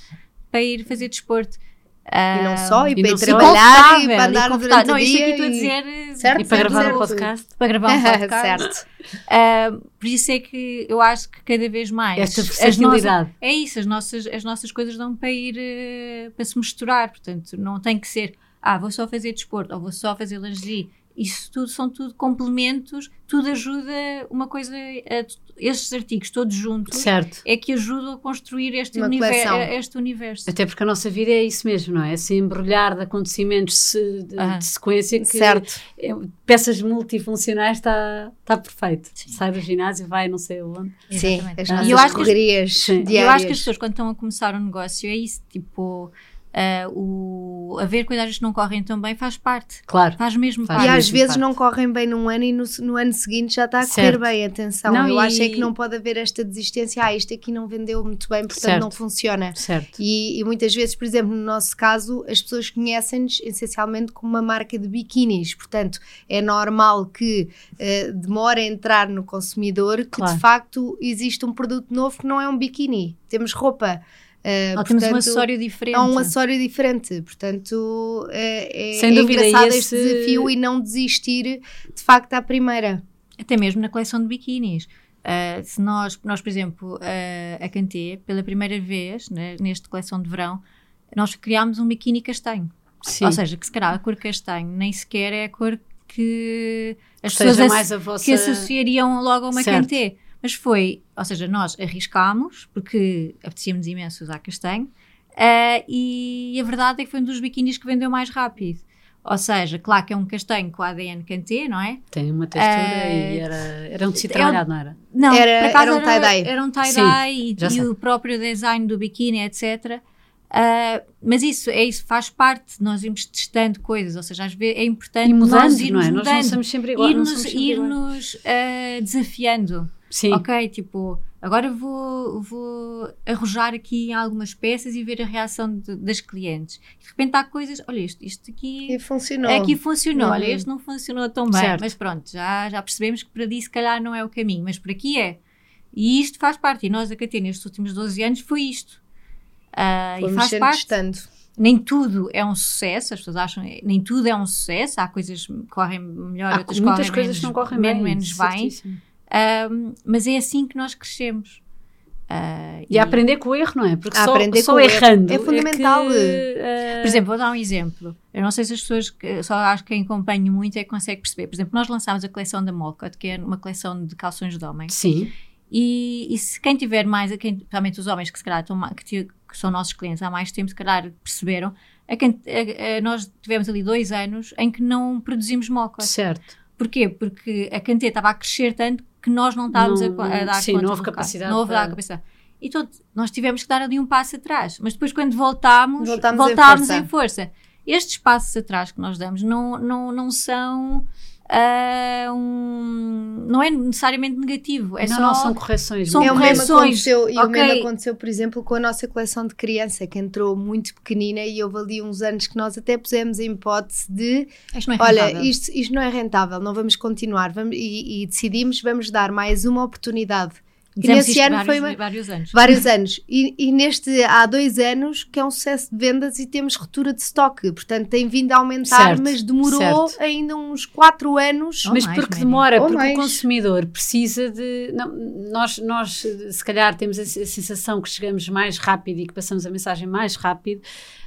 para ir fazer desporto. E não Ah, só, e, e para não trabalhar e para andar durante Não, o dia. aqui estou a e- dizer Certo, E para certo, gravar certo. podcast. para gravar um podcast. certo. Ah, por isso é que eu acho que cada vez mais Esta as nossas, versatilidade. é isso, as nossas, as nossas coisas dão para ir eh, para se misturar, portanto, não tem que ser ah, vou só fazer desporto ou vou só fazer lingerie. Isso tudo são tudo complementos, tudo ajuda uma coisa, a, estes artigos todos juntos Certo. é que ajudam a construir este, univer- coleção. este universo. Até porque a nossa vida é isso mesmo, não é? Esse embrulhar de acontecimentos se- de, Aham. de sequência que Certo. é- peças multifuncionais está está perfeito. Sim. Sai do ginásio, vai não sei onde. Sim, Exatamente. as Ah. nossas E eu acho que as- correrias Sim. E E diárias. eu acho que as pessoas, quando estão a começar um negócio, é isso, tipo, ah, o, a ver coisas que não correm tão bem faz parte. Claro. Faz mesmo Faz E parte. às mesmo vezes parte. não correm bem num ano e no, no ano seguinte já está a correr Certo. bem, atenção. Não, eu e- acho é que não pode haver esta desistência, ah, isto aqui não vendeu muito bem, portanto Certo. não funciona. Certo. E, e muitas vezes, por exemplo, no nosso caso, as pessoas conhecem-nos essencialmente como uma marca de biquinis, portanto é normal que eh, demore a entrar no consumidor que Claro. de facto existe um produto novo que não é um biquíni, temos roupa. Eh, Ou temos um portanto, acessório diferente. é um acessório diferente, portanto é, é, Sem é dúvida, engraçado esse- este desafio e não desistir de facto à primeira. Até mesmo na coleção de biquínis. Ah, se nós, nós, por exemplo, ah, a Cantê, pela primeira vez, né, nesta coleção de verão, nós criámos um biquíni castanho. Sim. Ou seja, que se calhar a cor castanho nem sequer é a cor que as pessoas mais a vossa... que associariam logo a uma Certo. Cantê. Mas foi, ou seja, nós arriscámos, porque apetecia-nos imenso usar castanho, ah, e a verdade é que foi um dos biquínis que vendeu mais rápido. Ou seja, claro que é um castanho com ADN Cantê, não é? Tem uma textura Eh, e era, era um tecido é trabalhado, não era? Não, Era- era um tie-dye. Era um tie-dye e, e o próprio design do biquíni, etc. Ah, mas isso, é isso, faz parte, nós irmos testando coisas, ou seja, às vezes é importante E nós mudando, irmos não é? Nós não mudando, somos sempre iguais. irmos, irmos, ah, desafiando. Sim. Ok, tipo, agora vou, vou arrojar aqui em algumas peças e ver a reação de- das clientes. De repente há coisas, olha, isto, isto aqui E funcionou. aqui funcionou, olha, Uhum. este não funcionou tão bem, Certo. mas pronto, já, já percebemos que para ali se calhar não é o caminho, mas por aqui é. E isto faz parte, e nós a Catena nestes últimos 12 anos foi isto. Ah, e faz parte. testando. Nem tudo é um sucesso, as pessoas acham, nem tudo é um sucesso, há coisas que correm melhor, Há outras muitas correm coisas menos, não correm men- bem. menos bem, Ah, mas é assim que nós crescemos. Ah, E a aprender com o erro, não é? Porque só, aprender só errando. É fundamental. que, eh, Por exemplo, vou dar um exemplo. Eu não sei se as pessoas, que- só acho que quem acompanha muito é que consegue perceber. Por exemplo, nós lançámos a coleção da Molcott, que é uma coleção de calções de homem. Sim, E, e se quem tiver mais, quem, principalmente os homens que se calhar estão que, que são nossos clientes há mais tempo, se calhar perceberam, a quem- a- a- nós tivemos ali dois anos em que não produzimos Molcott. certo. Porquê? Porque a Cantê estava a crescer tanto que nós não estávamos Não- a, a dar sim, conta não houve capacidade Não houve para- capacidade. E todo, nós tivemos que dar ali um passo atrás. Mas depois, quando voltámos, Voltámos voltámos, em em, força. Estes passos atrás que nós damos não, não, não são. Um, não é necessariamente negativo. É não, só. não, são correções. são é o correções, aconteceu, e o mesmo aconteceu, por exemplo, com a nossa coleção de criança, que entrou muito pequenina e houve ali uns anos que nós até pusemos em hipótese de Isto não é olha, isto, isto não é rentável, não vamos continuar vamos, e, e decidimos, vamos dar mais uma oportunidade E nesse ano vários, foi uma- vários anos. vários anos. E, e neste há dois anos que é um sucesso de vendas e temos ruptura de estoque. Portanto, tem vindo a aumentar, Certo, mas demorou certo. ainda uns quatro anos. Ou Mas mais, porque demora, Ou porque mais. o consumidor precisa de. não, nós, nós, se calhar, temos a, a sensação que chegamos mais rápido e que passamos a mensagem mais rápido,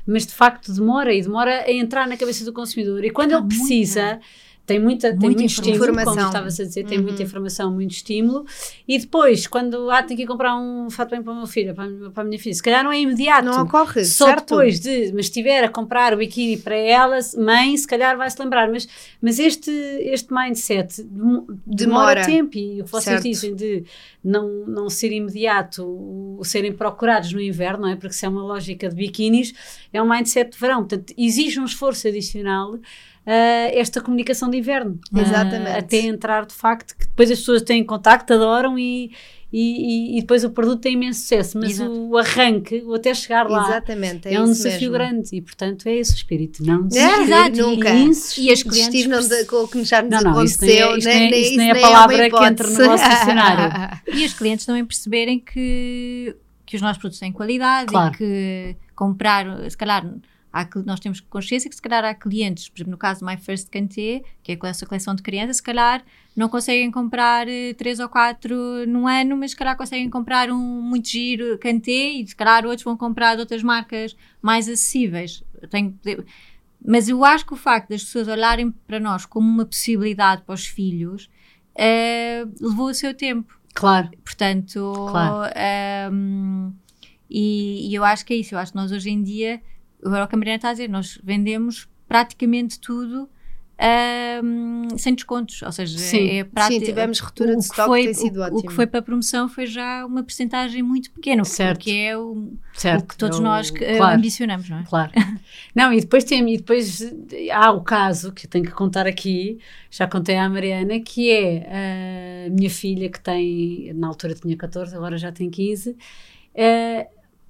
mas de facto demora e demora a entrar na cabeça do consumidor. E quando Há ele precisa. Tem muita, tem Muita muito estímulo, como informação. estavas a dizer, tem Uhum. muita informação, muito estímulo. E depois, quando ah, tenho que ir comprar um fato bem para o meu filho, para a minha- para a minha filha, se calhar não é imediato. Não ocorre, Só certo? depois de, mas estiver a comprar o biquíni para ela, mãe, se calhar vai se lembrar. Mas, mas este, este mindset dem- demora, Demora. tempo e o que vocês Certo. dizem de não, não ser imediato, serem procurados no inverno, não é? Porque se é uma lógica de biquínis, é um mindset de verão. Portanto, exige um esforço adicional. Ah, esta comunicação de inverno Ah, Exatamente. até entrar de facto que depois as pessoas têm contacto, adoram e, e, e- depois o produto tem imenso sucesso, mas Exato. o arranque, o até chegar lá, Exatamente, é, é, um isso desafio mesmo. grande e, portanto, é esse o espírito. Não É, desistir exato, nunca. e. E as clientes não de- com o que já nos Não, não, isso aconteceu. nem é- isto nem- nem é- nem- é isso a palavra que entra no vosso dicionário. E os clientes também perceberem que, que os nossos produtos têm qualidade Claro. e que comprar, se calhar, há, nós temos consciência que se calhar há clientes, por exemplo, no caso do My First Canté, que é com essa coleção de crianças, se calhar não conseguem comprar eh, três ou quatro num ano, mas se calhar conseguem comprar um muito giro Canté e se calhar outros vão comprar de outras marcas mais acessíveis. Tenho- mas eu acho que o facto das pessoas olharem para nós como uma possibilidade para os filhos eh, levou o seu tempo. Claro, Portanto, Claro. um, e, e eu acho que é isso. Eu acho que nós hoje em dia, o que a Mariana está a dizer, nós vendemos praticamente tudo um, sem descontos. Ou seja, Sim. é prati- Sim, tivemos ruptura o de que stock, foi- tem sido o, ótimo. O que foi para a promoção foi já uma percentagem muito pequena, Certo. porque é o, certo. o que todos Eu- nós eh, claro. ambicionamos, não é? Claro. Não, e depois tem, e depois há o caso que eu tenho que contar aqui, já contei à Mariana, que é a minha filha que tem, na altura tinha 14, agora já tem 15. eh,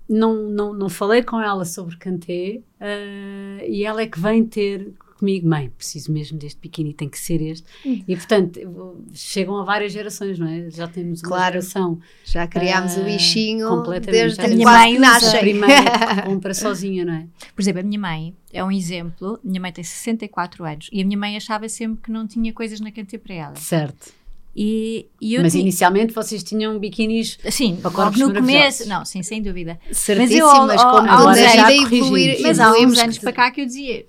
não, não, não falei com ela sobre Kanté eh, e ela é que vem ter comigo, mãe, preciso mesmo deste biquíni, tem que ser este. E portanto, chegam a várias gerações, não é? Já temos uma Claro. geração Já criámos o Ah, bichinho completamente. desde A minha mãe nascem. primeira compra sozinha, não é? Por exemplo, a minha mãe é um exemplo. Minha mãe tem 64 anos e a minha mãe achava sempre que não tinha coisas na Canté para ela. Certo. E, e Mas tinha- inicialmente vocês tinham biquínis. Sim, Para corpos no começo, não, sim, sem dúvida. Certíssimas, Mas eu, como agora já evoluir, Mas há uns anos para cá que eu dizia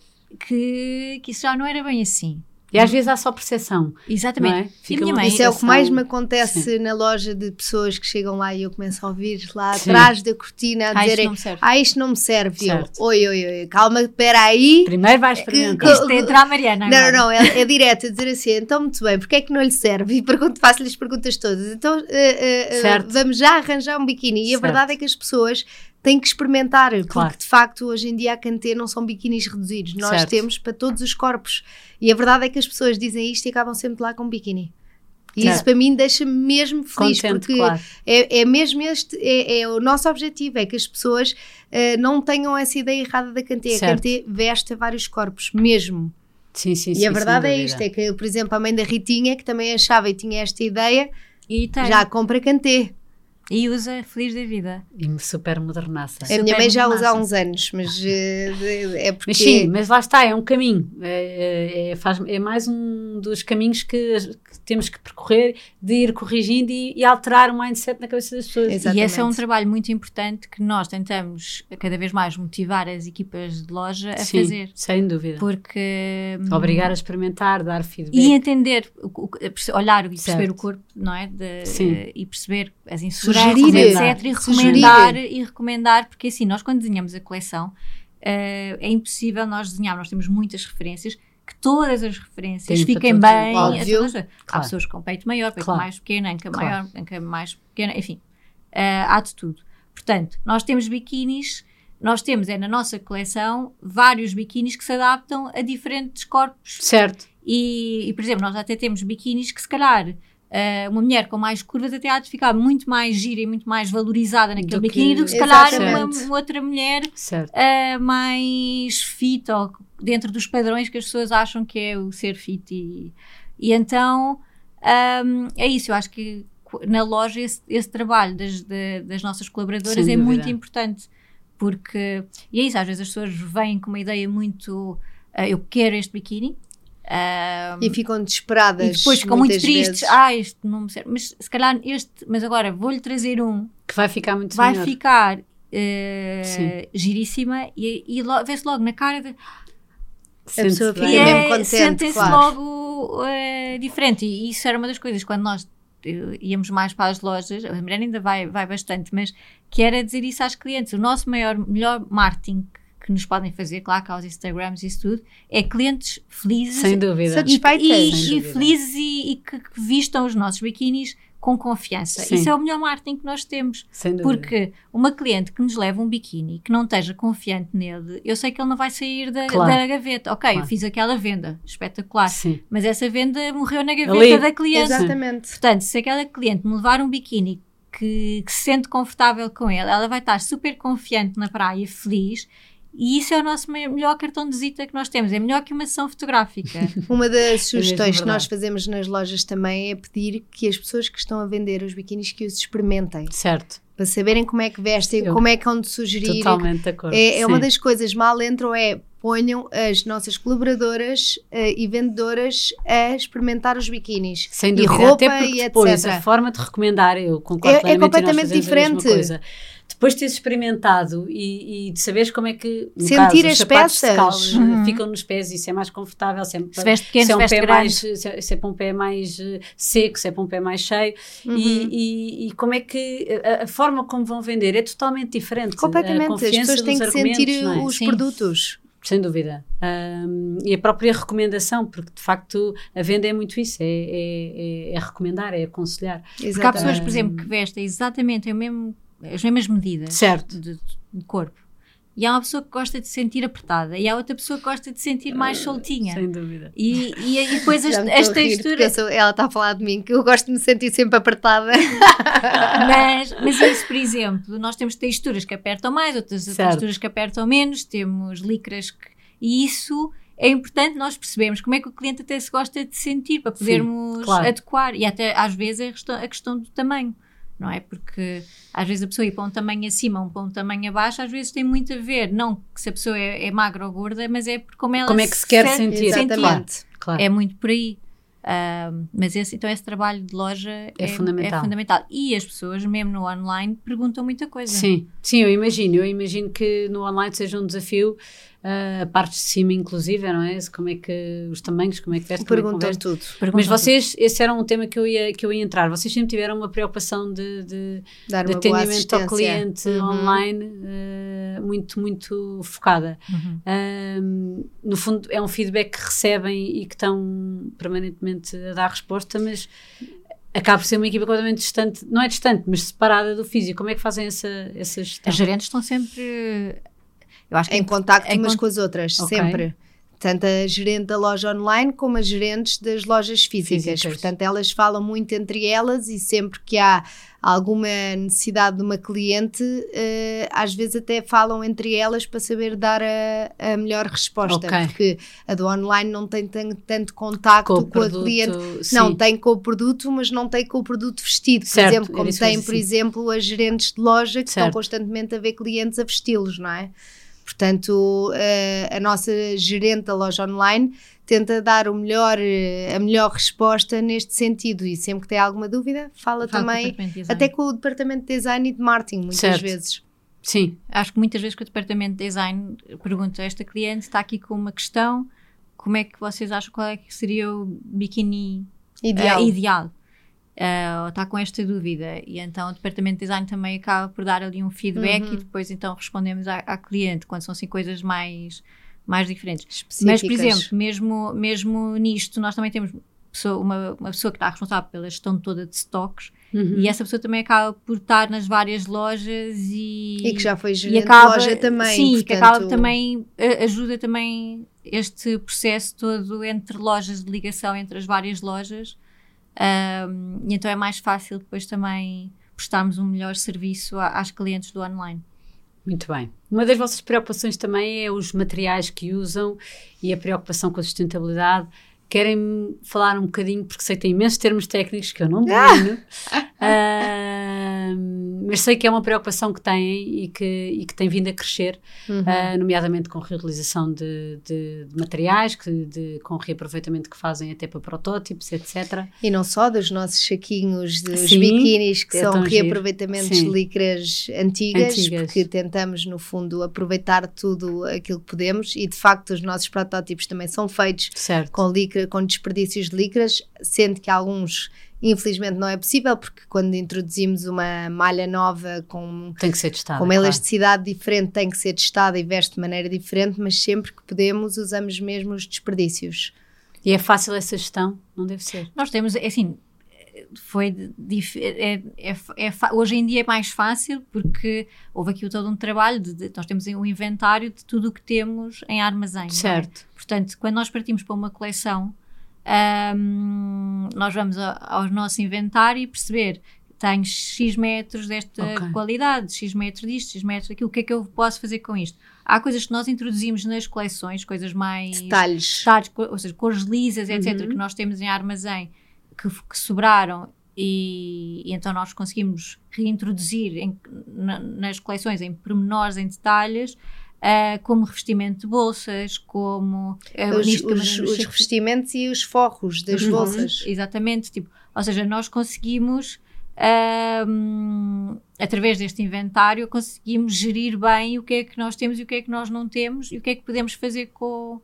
que, que isso já não era bem assim. E às vezes há só percepção. Exatamente. Não é? E Fica a minha mãe, Isso é o que mais me acontece na loja de pessoas que chegam lá e eu começo a ouvir lá Sim. atrás da cortina a Ah, isto dizerem não me serve. ah, isto não me serve. E Eu, Certo. oi, oi, oi, calma, espera aí. Primeiro vais experimentar. que- isto é entrar a Mariana. Não, agora. não, não, é, é direto a dizer assim, então muito bem, porque é que não lhe serve? E pergunto, faço-lhe as perguntas todas. Então eh, eh, Certo. vamos já arranjar um biquíni. E a Certo. verdade é que as pessoas têm que experimentar, Claro. porque de facto hoje em dia a Canté não são biquínis reduzidos, nós Certo. temos para todos os corpos. E a verdade é que as pessoas dizem isto e acabam sempre lá com biquíni. E isso para mim deixa-me mesmo feliz, Contente, porque claro. é, é mesmo este, é, é o nosso objetivo, é que as pessoas eh, não tenham essa ideia errada da Canté. A. Canté veste a vários corpos, mesmo. Sim, sim, sim. E a verdade é isto: é que, por exemplo, a mãe da Ritinha, que também achava e tinha esta ideia, E, tem. já compra Cantê. E usa Feliz da Vida. E super modernaça. A minha Super mãe já usa há uns anos, mas eh, é porque. Mas sim, mas lá está, é um caminho. É, é- é- faz- é mais um dos caminhos que, que temos que percorrer de ir corrigindo e, e alterar o mindset na cabeça das pessoas. Exato. E esse é um Exatamente. trabalho muito importante que nós tentamos cada vez mais motivar as equipas de loja a Sim, fazer. sem dúvida. Porque. hum, Obrigar a experimentar, dar feedback. E entender, olhar e perceber Certo. o corpo, não é? De- Sim. eh, e perceber as inseguranças, Sugerir. etc. E Sugerir. recomendar, e recomendar, porque assim, nós quando desenhamos a coleção, eh, é impossível nós desenhar, nós temos muitas referências, que todas as referências Tem fiquem bem. óbvio. as- Há Claro. pessoas com peito maior, peito Claro. mais pequeno, anca Claro. maior, anca mais pequena, enfim, eh, há de tudo. Portanto, nós temos biquínis, nós temos é na nossa coleção vários biquínis que se adaptam a diferentes corpos Certo. e, e, por exemplo, nós até temos biquínis que se calhar eh, uma mulher com mais curvas até há de ficar muito mais gira e muito mais valorizada naquele Do que- biquíni do que se calhar uma, uma outra mulher eh, mais fit ou dentro dos padrões que as pessoas acham que é o ser fit e, e então ahm, é isso, eu acho que na loja esse, esse trabalho das, de, das nossas colaboradoras Sem é dúvida. muito importante. Porque, e é isso, às vezes as pessoas vêm com uma ideia muito. ah, eu quero este biquíni. Ah, E ficam desesperadas. e depois ficam muito tristes. vezes. Ah, este não me serve. Mas se calhar este, mas agora vou-lhe trazer um Que vai ficar muito vai melhor. ficar Sim. giríssima e, e lo- vê-se logo na cara de, A pessoa fica bem. mesmo é, contente, sentem-se claro. logo eh, diferente e isso era uma das coisas quando nós eh, íamos mais para as lojas a Mariana ainda vai, vai bastante mas que era dizer isso às clientes o nosso maior, melhor marketing que nos podem fazer, claro que aos Instagrams e isso tudo é clientes felizes Sem dúvida. Satisfeitas. e, Sem e, e dúvida. felizes e, e que, que vistam os nossos biquínis com confiança. Sim. Isso é o melhor marketing que nós temos. Sem dúvida. Porque uma cliente que nos leva um biquíni que não esteja confiante nele, eu sei que ele não vai sair da, Claro. da gaveta. Ok, Claro. eu fiz aquela venda, espetacular. Sim. Mas essa venda morreu na gaveta Ali. da cliente. Exatamente. Portanto, se aquela cliente me levar um biquíni que, que se sente confortável com ele, ela vai estar super confiante na praia, feliz. E isso é o nosso me- melhor cartão de visita que nós temos. É melhor que uma sessão fotográfica. Uma das sugestões que verdade. nós fazemos nas lojas também é pedir que as pessoas que estão a vender os biquínis que os experimentem. Certo. Para saberem como é que vestem, Eu- como é que hão de sugerir. Totalmente de acordo. É, é uma das coisas mal entram é ponham as nossas colaboradoras eh, e vendedoras a experimentar os biquínis. Sem e dúvida, roupa até porque e depois etc. a forma de recomendar, eu concordo É- é e completamente fazemos a mesma diferente. Depois de teres experimentado e, e de saberes como é que no Sentir caso, os as peças. cal, Uhum. ficam nos pés e se é mais confortável, se é, Se veste pequeno, se é se um veste pé grande. mais se é, se é para um pé mais eh, seco, se é para um pé mais cheio Uhum. e, e- e como é que a, a forma como vão vender é totalmente diferente. A Completamente. As pessoas têm que sentir é? os Sim. produtos. Sem dúvida. Ahm, e a própria recomendação, porque de facto a venda é muito isso, é, é, é- é recomendar, é aconselhar. Porque há pessoas, Exatamente. por exemplo, que vestem exatamente o mesmo, as mesmas medidas Certo. de, de corpo. E há uma pessoa que gosta de se sentir apertada e há outra pessoa que gosta de se sentir mais soltinha. Sem dúvida. E, e, e depois as, as texturas. sou- ela está a falar de mim, que eu gosto de me sentir sempre apertada. Mas, mas isso, por exemplo, nós temos texturas que apertam mais, outras Certo. texturas que apertam menos, temos licras que. E isso é importante nós percebermos como é que o cliente até se gosta de sentir para podermos claro. adequar. E até às vezes é a questão do tamanho. Não é? Porque às vezes a pessoa ir para um tamanho acima ou para um tamanho abaixo, às vezes tem muito a ver, não que se a pessoa é, é magra ou gorda, mas é como ela Como é que se quer sentir. Exatamente. Claro. é muito por aí. Mas esse, então esse trabalho de loja é, fundamental. é fundamental. E as pessoas, mesmo no online, perguntam muita coisa. Sim, sim, eu imagino. Eu imagino que no online seja um desafio, a parte de cima, inclusive, não é? Como é que os tamanhos, como é que veste, é que Perguntam veste. tudo. Perguntam Mas vocês, esse era um tema que eu ia, que eu ia entrar. Vocês sempre tiveram uma preocupação de, de, Dar de uma boa atendimento ao cliente Uhum. online eh, muito, muito focada. Uhum. No fundo, é um feedback que recebem e que estão permanentemente a dar resposta, mas acaba por ser uma equipa completamente distante, não é distante, mas separada do físico. Como é que fazem essa, essa gestão? As gerentes estão sempre. Eu acho que Em contacto em umas com as outras, Ok. sempre. Tanto a gerente da loja online como as gerentes das lojas físicas. Físicas. Portanto, elas falam muito entre elas e sempre que há alguma necessidade de uma cliente, eh, às vezes até falam entre elas para saber dar a, a melhor resposta. Ok. Porque a do online não tem tan- tanto contacto Com com, o a produto, cliente. sim. Não, tem com o produto, mas não tem com o produto vestido, por Certo, exemplo, como tem, por sim. exemplo, as gerentes de loja que Certo. estão constantemente a ver clientes a vesti-los, não é? Portanto, eh, a nossa gerente da loja online tenta dar o melhor, eh, a melhor resposta neste sentido e sempre que tem alguma dúvida, fala com também design. até com o departamento de design e de marketing, muitas Certo. vezes. Sim, Acho que muitas vezes que o departamento de design pergunta a esta cliente, está aqui com uma questão, como é que vocês acham qual é que seria o biquíni Ideal. eh, ideal? Ou está com esta dúvida e então o departamento de design também acaba por dar ali um feedback Uhum. e depois então respondemos à, à cliente quando são assim coisas mais, mais diferentes. Específicas. Mas, por exemplo, mesmo, mesmo nisto, nós também temos pessoa- uma, uma pessoa que está responsável pela gestão toda de stocks Uhum. e essa pessoa também acaba por estar nas várias lojas e, E que já foi gerente acaba, loja também. sim, portanto, que acaba também, ajuda também este processo todo entre lojas de ligação entre as várias lojas Ahm, e então é mais fácil depois também prestarmos um melhor serviço a- às clientes do online. Muito bem. Uma das vossas preocupações também é os materiais que usam e a preocupação com a sustentabilidade. Querem falar um bocadinho, porque sei que tem imensos termos técnicos que eu não domino, ah, mas sei que é uma preocupação que têm e que, e que tem vindo a crescer, Uhum. ah, nomeadamente com reutilização de, de- de materiais, que, de- com reaproveitamento que fazem até para protótipos, etc. E não só dos nossos saquinhos, dos Sim, biquínis, que é são reaproveitamentos Sim. de licras antigas, Antigas. porque tentamos, no fundo, aproveitar tudo aquilo que podemos e, de facto, os nossos protótipos também são feitos Certo. com, com desperdícios de licras, sendo que alguns, infelizmente, não é possível, porque quando introduzimos uma malha nova com Tem que ser testado. com uma claro. elasticidade diferente, tem que ser testada e veste de maneira diferente, mas sempre que podemos usamos mesmo os desperdícios. E é fácil essa gestão? Não deve ser. Nós temos, é assim, foi é, é, é fa- hoje em dia é mais fácil porque houve aqui todo um trabalho de, de- nós temos um inventário de tudo o que temos em armazém. é? Certo. Portanto, quando nós partimos para uma coleção, ahm, nós vamos a- ao nosso inventário e perceber tenho X metros desta Ok. qualidade, X metros disto, X metros daquilo, o que é que eu posso fazer com isto? Há coisas que nós introduzimos nas coleções, coisas mais Detalhes. detalhes, ou seja, cores lisas, etc., Uhum. que nós temos em armazém que, que sobraram e, e então nós conseguimos reintroduzir em- na- nas coleções em pormenores, em detalhes, ah, como revestimento de bolsas, como ah, Os, os- os revestimentos e os forros das os bolsas. Exatamente, tipo, ou seja, nós conseguimos ahm, através deste inventário conseguimos gerir bem o que é que nós temos e o que é que nós não temos e o que é que podemos fazer com,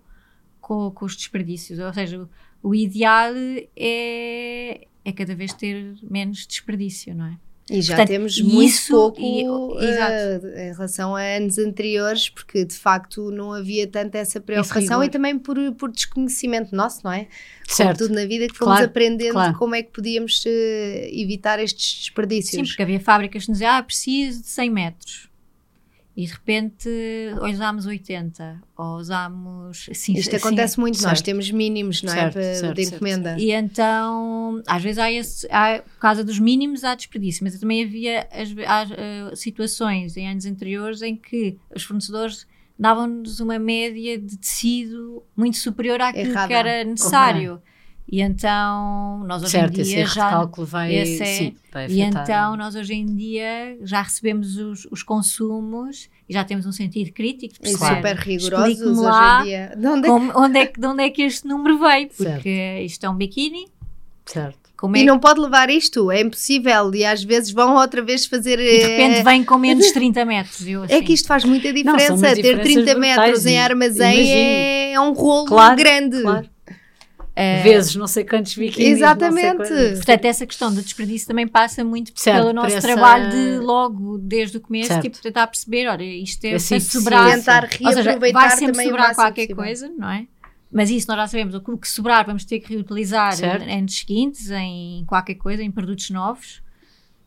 com, com os desperdícios. Ou seja, o, ideal é, é cada vez ter menos desperdício, não é? E já Portanto, temos muito isso- pouco e- eh, em relação a anos anteriores, porque de facto não havia tanta essa preocupação e também por, por desconhecimento nosso, não é? Como Certo. tudo na vida que fomos Claro, aprendendo claro. como é que podíamos eh, evitar estes Sim, desperdícios. porque havia fábricas que nos diziam, ah, preciso de 100 metros. E de repente usámos 80, ou usámos... Assim, Isto assim, acontece muito, nós certo. temos mínimos, não Certo, é? Certo, de certo, encomenda. E então, às vezes há esse, há, por causa dos mínimos há desperdício, mas também havia as, há, eh, situações em anos anteriores em que os fornecedores davam-nos uma média de tecido muito superior àquilo Errada. que era necessário. E então, nós hoje certo, em esse dia de já... cálculo vai, esse é- sim, vai E afetar. então, nós hoje em dia já recebemos os, os consumos e já temos um sentido crítico de E perceber super rigorosos hoje em dia. De onde é que- como- onde, é que, de onde é que este número veio, Certo. porque isto é um biquíni, Certo. como é E que não pode levar isto, é impossível. E às vezes vão outra vez fazer. E de repente eh, vem com menos 30 metros. Eu, É assim, que isto faz muita diferença. umas Ter diferenças 30 brutais metros em armazém imagino. é, é um rolo Claro, grande. Claro. Eh, Vezes não sei quantos biquínis. Exatamente. Quantos. Portanto, essa questão do desperdício também passa muito Certo, pelo nosso essa- trabalho de logo, desde o começo, Certo. tipo, tentar perceber, olha, isto é eficiência. sobrar. Tentar Ou seja, reaproveitar vai sempre sobrar qualquer possível. coisa, não é? Mas isso nós já sabemos, o que sobrar vamos ter que reutilizar Certo. em anos seguintes, em qualquer coisa, em produtos novos.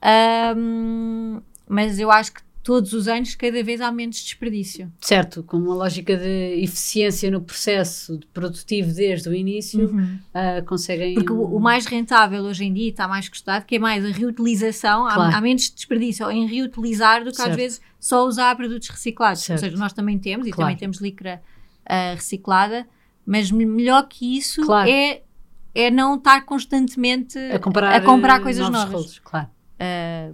Ahm, mas eu acho que todos os anos cada vez há menos desperdício. Certo, com uma lógica de eficiência no processo de produtivo desde o início, ah, conseguem. Porque o, o mais rentável hoje em dia está mais custado, que é mais a reutilização, há- Claro. há, menos desperdício em reutilizar do que Certo. às vezes só usar produtos reciclados. Certo. Ou seja, nós também temos, e Claro. também temos licra ah, reciclada, mas me- melhor que isso Claro. é, é não estar constantemente a comprar, a comprar coisas novas. rolos, claro. Ah,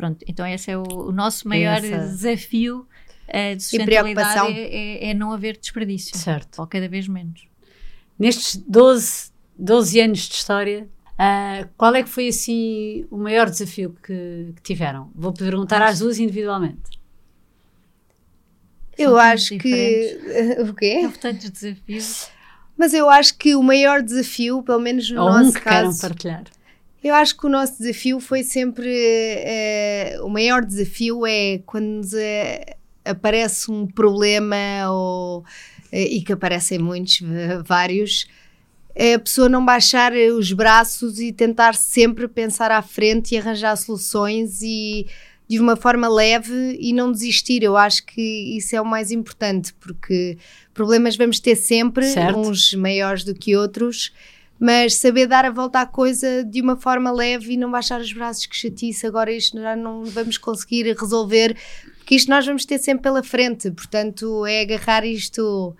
pronto, então esse é o, o nosso maior Essa- desafio ah, de preocupação. sustentabilidade é, é- é não haver desperdício, Certo. ou cada vez menos. Nestes 12, 12 anos de história, ah, qual é que foi assim o maior desafio que, que tiveram? Vou perguntar às duas individualmente. Eu São acho tantos que. o quê? Houve tantos desafios. Mas eu acho que o maior desafio, pelo menos no Ou nosso um que queiram caso, partilhar. Eu acho que o nosso desafio foi sempre. eh, o maior desafio é quando nos eh, aparece um problema ou, eh, e que aparecem muitos, vários. É a pessoa não baixar os braços e tentar sempre pensar à frente e arranjar soluções e de uma forma leve e não desistir. Eu acho que isso é o mais importante, porque problemas vamos ter sempre, Certo. uns maiores do que outros, mas saber dar a volta à coisa de uma forma leve e não baixar os braços que chatice, agora isto já não vamos conseguir resolver, porque isto nós vamos ter sempre pela frente, portanto é agarrar isto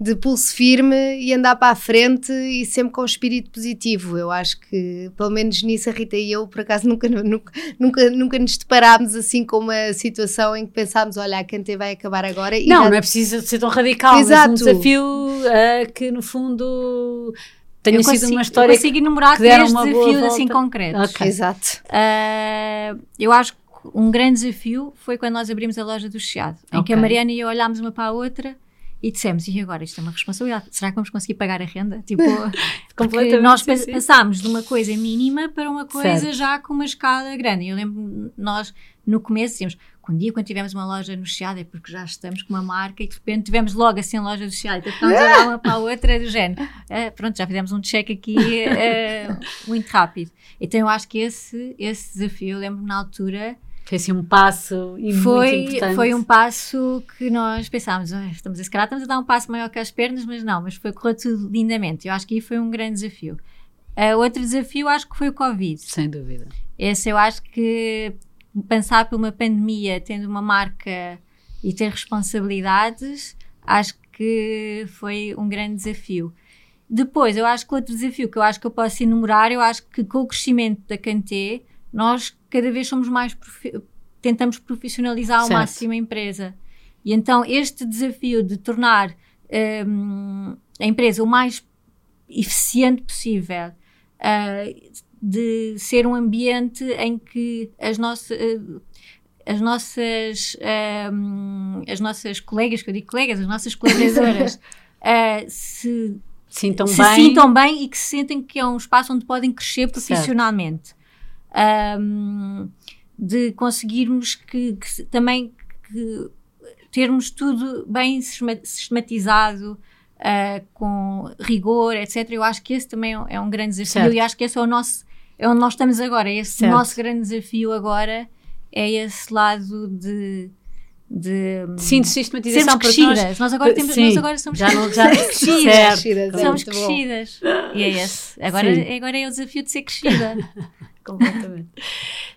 de pulso firme e andar para a frente e sempre com um espírito positivo. Eu acho que, pelo menos nisso, a Rita e eu, por acaso, nunca, nunca, nunca, nunca nos deparámos assim com uma situação em que pensámos: olha, a Cante vai acabar agora. Não, já... não é preciso ser tão radical, Exato. mas um desafio uh, que, no fundo, tenha eu sido consigo, uma história eu consigo enumerar que deram três desafios assim concretos. Ok. Exato. Uh, eu acho que um grande desafio foi quando nós abrimos a loja do Chiado, em que a. Mariana e eu olhámos uma para a outra e dissemos, e agora isto é uma responsabilidade, será que vamos conseguir pagar a renda? Tipo, porque Completamente, nós passámos de uma coisa mínima para uma coisa Certo. já com uma escala grande. Eu lembro, nós no começo dizíamos, um dia quando tivemos uma loja no Chiado é porque já estamos com uma marca e de repente tivemos logo assim a loja do Chiado e ficámos a olhar uma para a outra do género. "Ah, pronto, já fizemos um check aqui ah, muito rápido. Então eu acho que esse, esse desafio, eu lembro-me na altura, Foi assim um passo e muito foi, importante. foi um passo que nós pensámos, "Ah, estamos a, se calhar estamos a dar um passo maior que as pernas, mas não, mas foi correu tudo lindamente. Eu acho que aí foi um grande desafio. Ah, outro desafio acho que foi o Covid. Sem dúvida. Esse eu acho que pensar por uma pandemia, tendo uma marca e ter responsabilidades, acho que foi um grande desafio. Depois, eu acho que outro desafio que eu acho que eu posso enumerar, eu acho que com o crescimento da Canté, nós cada vez somos mais profi- tentamos profissionalizar ao Certo. máximo a empresa. E então este desafio de tornar hum, a empresa o mais eficiente possível, ah, de ser um ambiente em que as nossas as nossas hum, as nossas colegas, que eu digo colegas, as nossas colaboradoras ah, se Sintam se bem. sintam bem e que se sentem que é um espaço onde podem crescer profissionalmente. Ahm, de conseguirmos que, que também que termos tudo bem sistema- sistematizado, ah, com rigor, etc. Eu acho que esse também é um- é um grande desafio Certo. e acho que esse é o nosso, é onde nós estamos agora. Esse Certo. nosso grande desafio agora é esse lado de, de Sim, de sistematização. sermos porque nós- crescidas. Nós, agora temos, Sim, nós agora somos já não, já, crescidas. certo. Crescidas, é Somos muito bom. crescidas. E é esse. Agora, Sim. agora é o desafio de ser crescida. Completamente.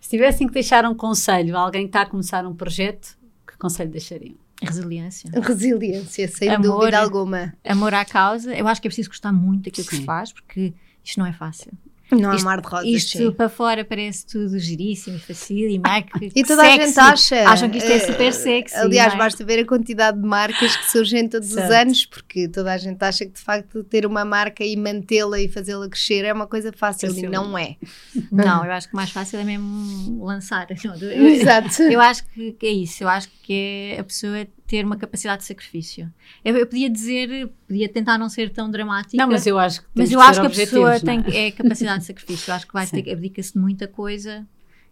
Se tivessem que deixar um conselho a alguém que está a começar um projeto, que conselho deixariam? Resiliência. Resiliência, sem Amor. dúvida alguma. Amor à causa. Eu acho que é preciso gostar muito daquilo que Sim. se faz, porque isto não é fácil. Não há Isto- mar de rosas. Isto sim. para fora parece tudo giríssimo e fácil e Mac. E toda a sexy. gente acha. Acham que isto é eh, super sexy. Aliás, é? basta ver a quantidade de marcas que surgem todos Certo. os anos, porque toda a gente acha que de facto ter uma marca e mantê-la e fazê-la crescer é uma coisa fácil Fácil. e não é. Não, eu acho que o mais fácil é mesmo lançar. Eu, Exato. eu acho que é isso. Eu acho que é a pessoa ter uma capacidade de sacrifício. Eu, eu podia dizer, podia tentar não ser tão dramática. Não, mas eu acho que Mas eu acho que a pessoa não tem é? é de sacrifício. Acho que vai Sim. ter abdica-se de muita coisa.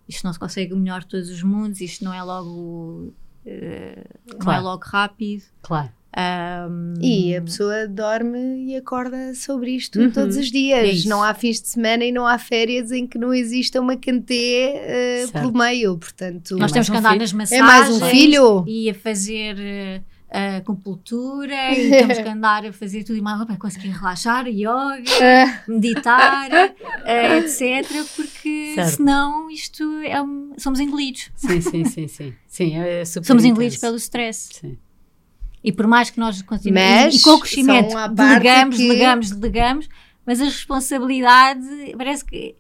Isto não se consegue melhor todos os mundos. Isto não é logo eh, não é Claro. logo rápido. Claro. Ahm, E a pessoa dorme e acorda sobre isto Uhum. todos os É dias. isso. não há fins de semana e não há férias em que não exista uma cantê eh, Certo. pelo meio. Portanto, nós mais temos um que andar filho. nas é massagens. mais um filho. E a fazer eh, a compultura. E temos que andar a fazer tudo e mais para conseguir relaxar. Yoga. Ah, meditar, eh, etc. Porque Certo. senão isto é um- somos engolidos. Sim, sim, sim, sim. Sim, é super Somos engolidos intenso. pelo stress. Sim. E por mais que nós continuemos, Mas e com o crescimento, delegamos, que- delegamos, delegamos, mas a responsabilidade parece que.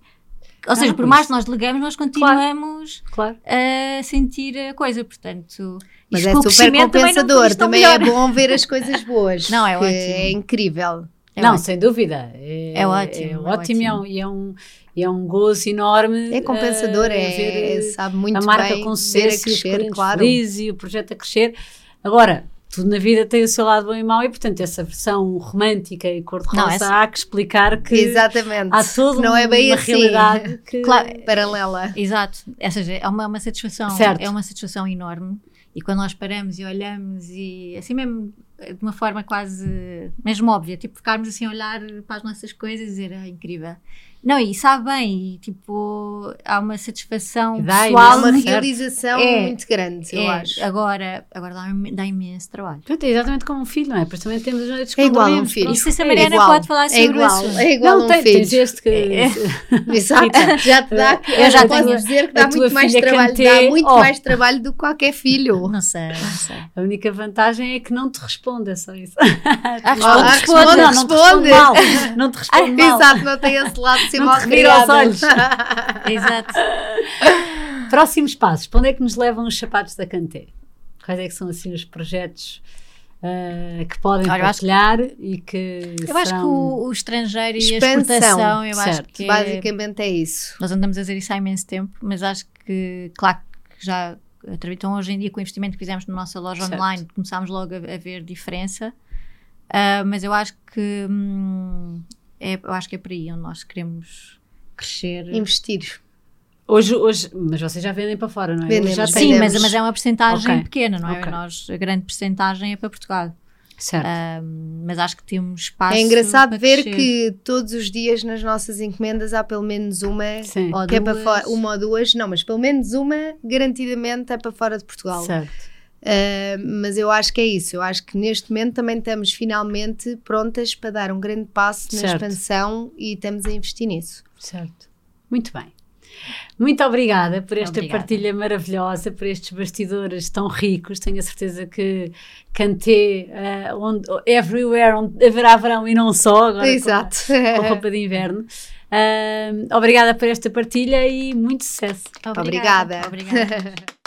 Ou seja, Ah, por mais que nós delegamos, nós continuamos Claro. a sentir a coisa. Portanto, Mas é super também compensador. não Também é bom ver as coisas boas. Não, é ótimo. É incrível. É não, ótimo. sem dúvida. É, É ótimo, É é ótimo e é ótimo. um, e é um, e é um gozo enorme. É compensador, eh, é, ver, eh, sabe muito a marca bem com a sucesso os crescer, claro. felizes e o projeto a crescer. Agora, tudo na vida tem o seu lado bom e mau e, portanto, essa versão romântica e cor-de-rosa essa- há que explicar que Exatamente. há toda não é bem uma assim. realidade que... Claro. Paralela. Exato. Ou seja, é uma, uma satisfação, Certo. é uma satisfação enorme. E quando nós paramos e olhamos e assim mesmo de uma forma quase mesmo óbvia, tipo ficarmos assim a olhar para as nossas coisas e dizer, ah, incrível. Não, e sabe bem, e tipo, há uma satisfação Dá pessoal uma realização É. muito grande, eu é, acho. Agora, agora dá, dá imenso trabalho. Portanto, é exatamente como um filho, não é? Depois também temos os noites É igual a um filho. pronto. Isso se a É Mariana igual. pode falar É sobre igual, isso. é igual Não, a um tem, filho. tens este que... Exato, já te dá, Eu já posso tenho- dizer que dá tua muito mais trabalho, dá muito oh. mais trabalho do que qualquer filho. Não sei, não sei. A única vantagem é que não te responde, é só isso. Ah, Ah, responde, responde, responde. não, não te responde. responde mal. Não te responde mal. Exato, não tem esse lado de ser Não mal te revira aos criado. olhos. Exato. Próximos passos. Para onde é que nos levam os sapatos da Canté? Quais é que são assim os projetos ah, que podem Olha, acho que- partilhar e que Eu acho que o, o estrangeiro e a Expansão, exportação, eu acho certo. que é- Basicamente é isso. nós andamos a dizer isso há imenso tempo, mas acho que, claro que já então hoje em dia com o investimento que fizemos na nossa loja Certo. online começámos logo a, a ver diferença, Ah, mas eu acho que hum, é, eu acho que é por aí onde nós queremos crescer. Investir. Hoje, hoje, mas vocês já vendem para fora, não é? Vendemos, Hoje já Sim, mas, mas é uma porcentagem Ok. pequena, não é? Ok. Nós, a grande porcentagem é para Portugal. Certo. Mas acho que temos espaço. É engraçado para ver crescer. que todos os dias nas nossas encomendas há pelo menos uma Sim. Ou que é para duas. fora, uma ou duas, não, mas pelo menos uma garantidamente é para fora de Portugal. Certo. Uh, mas eu acho que é isso. Eu acho que neste momento também estamos finalmente prontas para dar um grande passo na Certo. expansão e estamos a investir nisso. Certo. Muito bem. Muito obrigada por esta Obrigada. partilha maravilhosa, por estes bastidores tão ricos. Tenho a certeza que cantei uh, onde, everywhere onde haverá verão e não só, agora com- Exato. com, roupa de inverno. Uh, obrigada por esta partilha e muito sucesso. Obrigada. Obrigada.